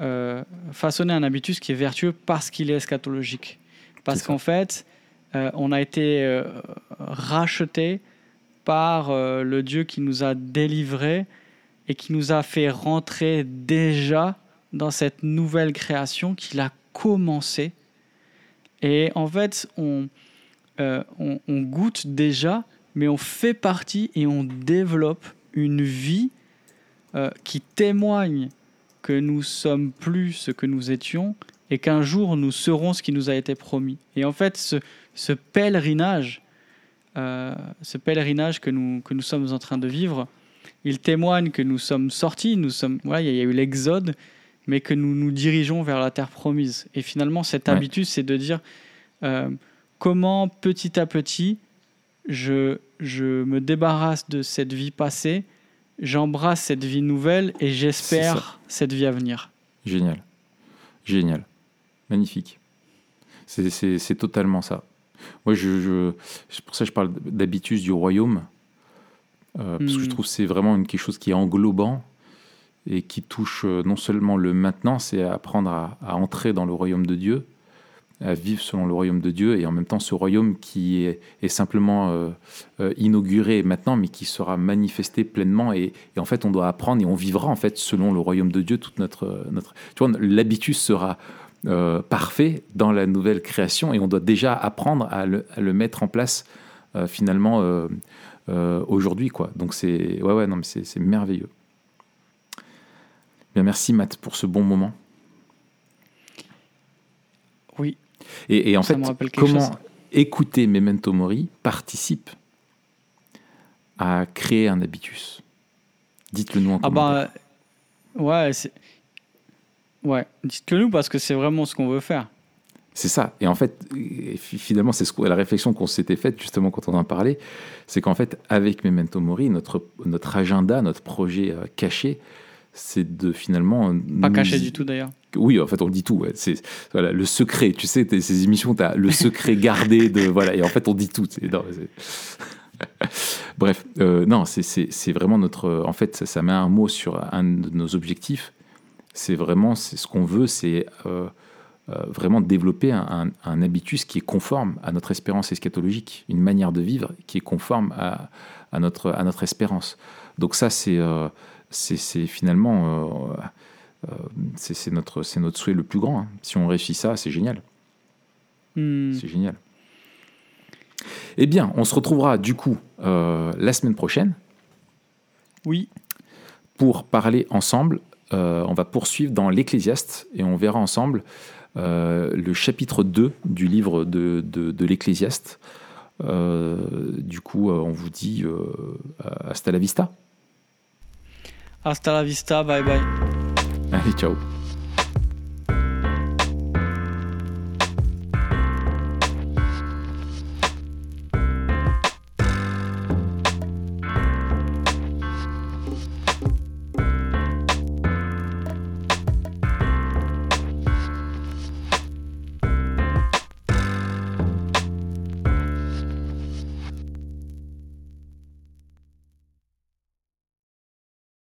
euh, façonner un habitus qui est vertueux parce qu'il est eschatologique. Parce qu'en fait, euh, on a été euh, racheté par le Dieu qui nous a délivrés et qui nous a fait rentrer déjà dans cette nouvelle création qu'il a commencé. Et en fait, on, euh, on, on goûte déjà, mais on fait partie et on développe une vie euh, qui témoigne que nous sommes plus ce que nous étions et qu'un jour nous serons ce qui nous a été promis. Et en fait, ce, ce pèlerinage, euh, ce pèlerinage que nous, que nous sommes en train de vivre, il témoigne que nous sommes sortis, nous sommes, voilà, il y a eu l'exode, mais que nous nous dirigeons vers la terre promise. Et finalement, cette Ouais. habitude, c'est de dire euh, comment petit à petit je, je me débarrasse de cette vie passée, j'embrasse cette vie nouvelle et j'espère cette vie à venir. Génial. Génial. Magnifique. C'est- totalement ça. Moi, je, pour ça que je parle d'habitus du royaume. euh, parce que je Mm. trouve que c'est vraiment une- quelque chose qui est englobant et qui touche euh, non seulement le maintenant, c'est apprendre à, entrer dans le royaume de Dieu, à vivre selon le royaume de Dieu, et en même temps ce royaume qui est, simplement euh, euh, inauguré maintenant, mais qui sera manifesté pleinement. Et, en fait, on doit apprendre et on vivra en fait selon le royaume de Dieu toute notre notre. L'habitus sera parfait dans la nouvelle création, et on doit déjà apprendre à le, mettre en place finalement aujourd'hui, quoi. Donc c'est ouais ouais non mais c'est merveilleux. Bien, merci Matt pour ce bon moment. Oui, Et, et en Ça fait, comment chose. écouter Memento Mori participe à créer un habitus? Dites-le nous en Ah commentaire. bah ouais, ouais, dites-le nous parce que c'est vraiment ce qu'on veut faire. C'est ça. Et en fait, finalement, c'est ce la réflexion qu'on s'était faite justement quand on en parlait, c'est qu'en fait, avec Memento Mori, notre, notre agenda, notre projet euh, caché, c'est de finalement... Pas nous- caché du tout d'ailleurs. Oui, en fait, on dit tout. ouais. C'est voilà, le secret. Tu sais, ces émissions, tu as le secret gardé de voilà. Et en fait, on dit tout. Non, Bref, euh, non, c'est- vraiment notre. En fait, ça, ça met un mot sur un de nos objectifs. C'est vraiment, c'est ce qu'on veut, c'est euh, euh, vraiment développer un, un- un habitus qui est conforme à notre espérance eschatologique, une manière de vivre qui est conforme à, à notre à notre espérance. Donc ça, c'est euh, c'est finalement. euh, euh, c'est notre, c'est notre souhait le plus grand. hein. Si on réussit ça, c'est génial. Hmm. C'est génial. Eh bien, on se retrouvera du coup euh, la semaine prochaine Oui, pour parler ensemble. Euh, on va poursuivre dans l'Ecclésiaste et on verra ensemble le chapitre 2 du livre de, de, l'Ecclésiaste. du coup, on vous dit hasta la vista. Hasta la vista, bye bye. Allez, ciao.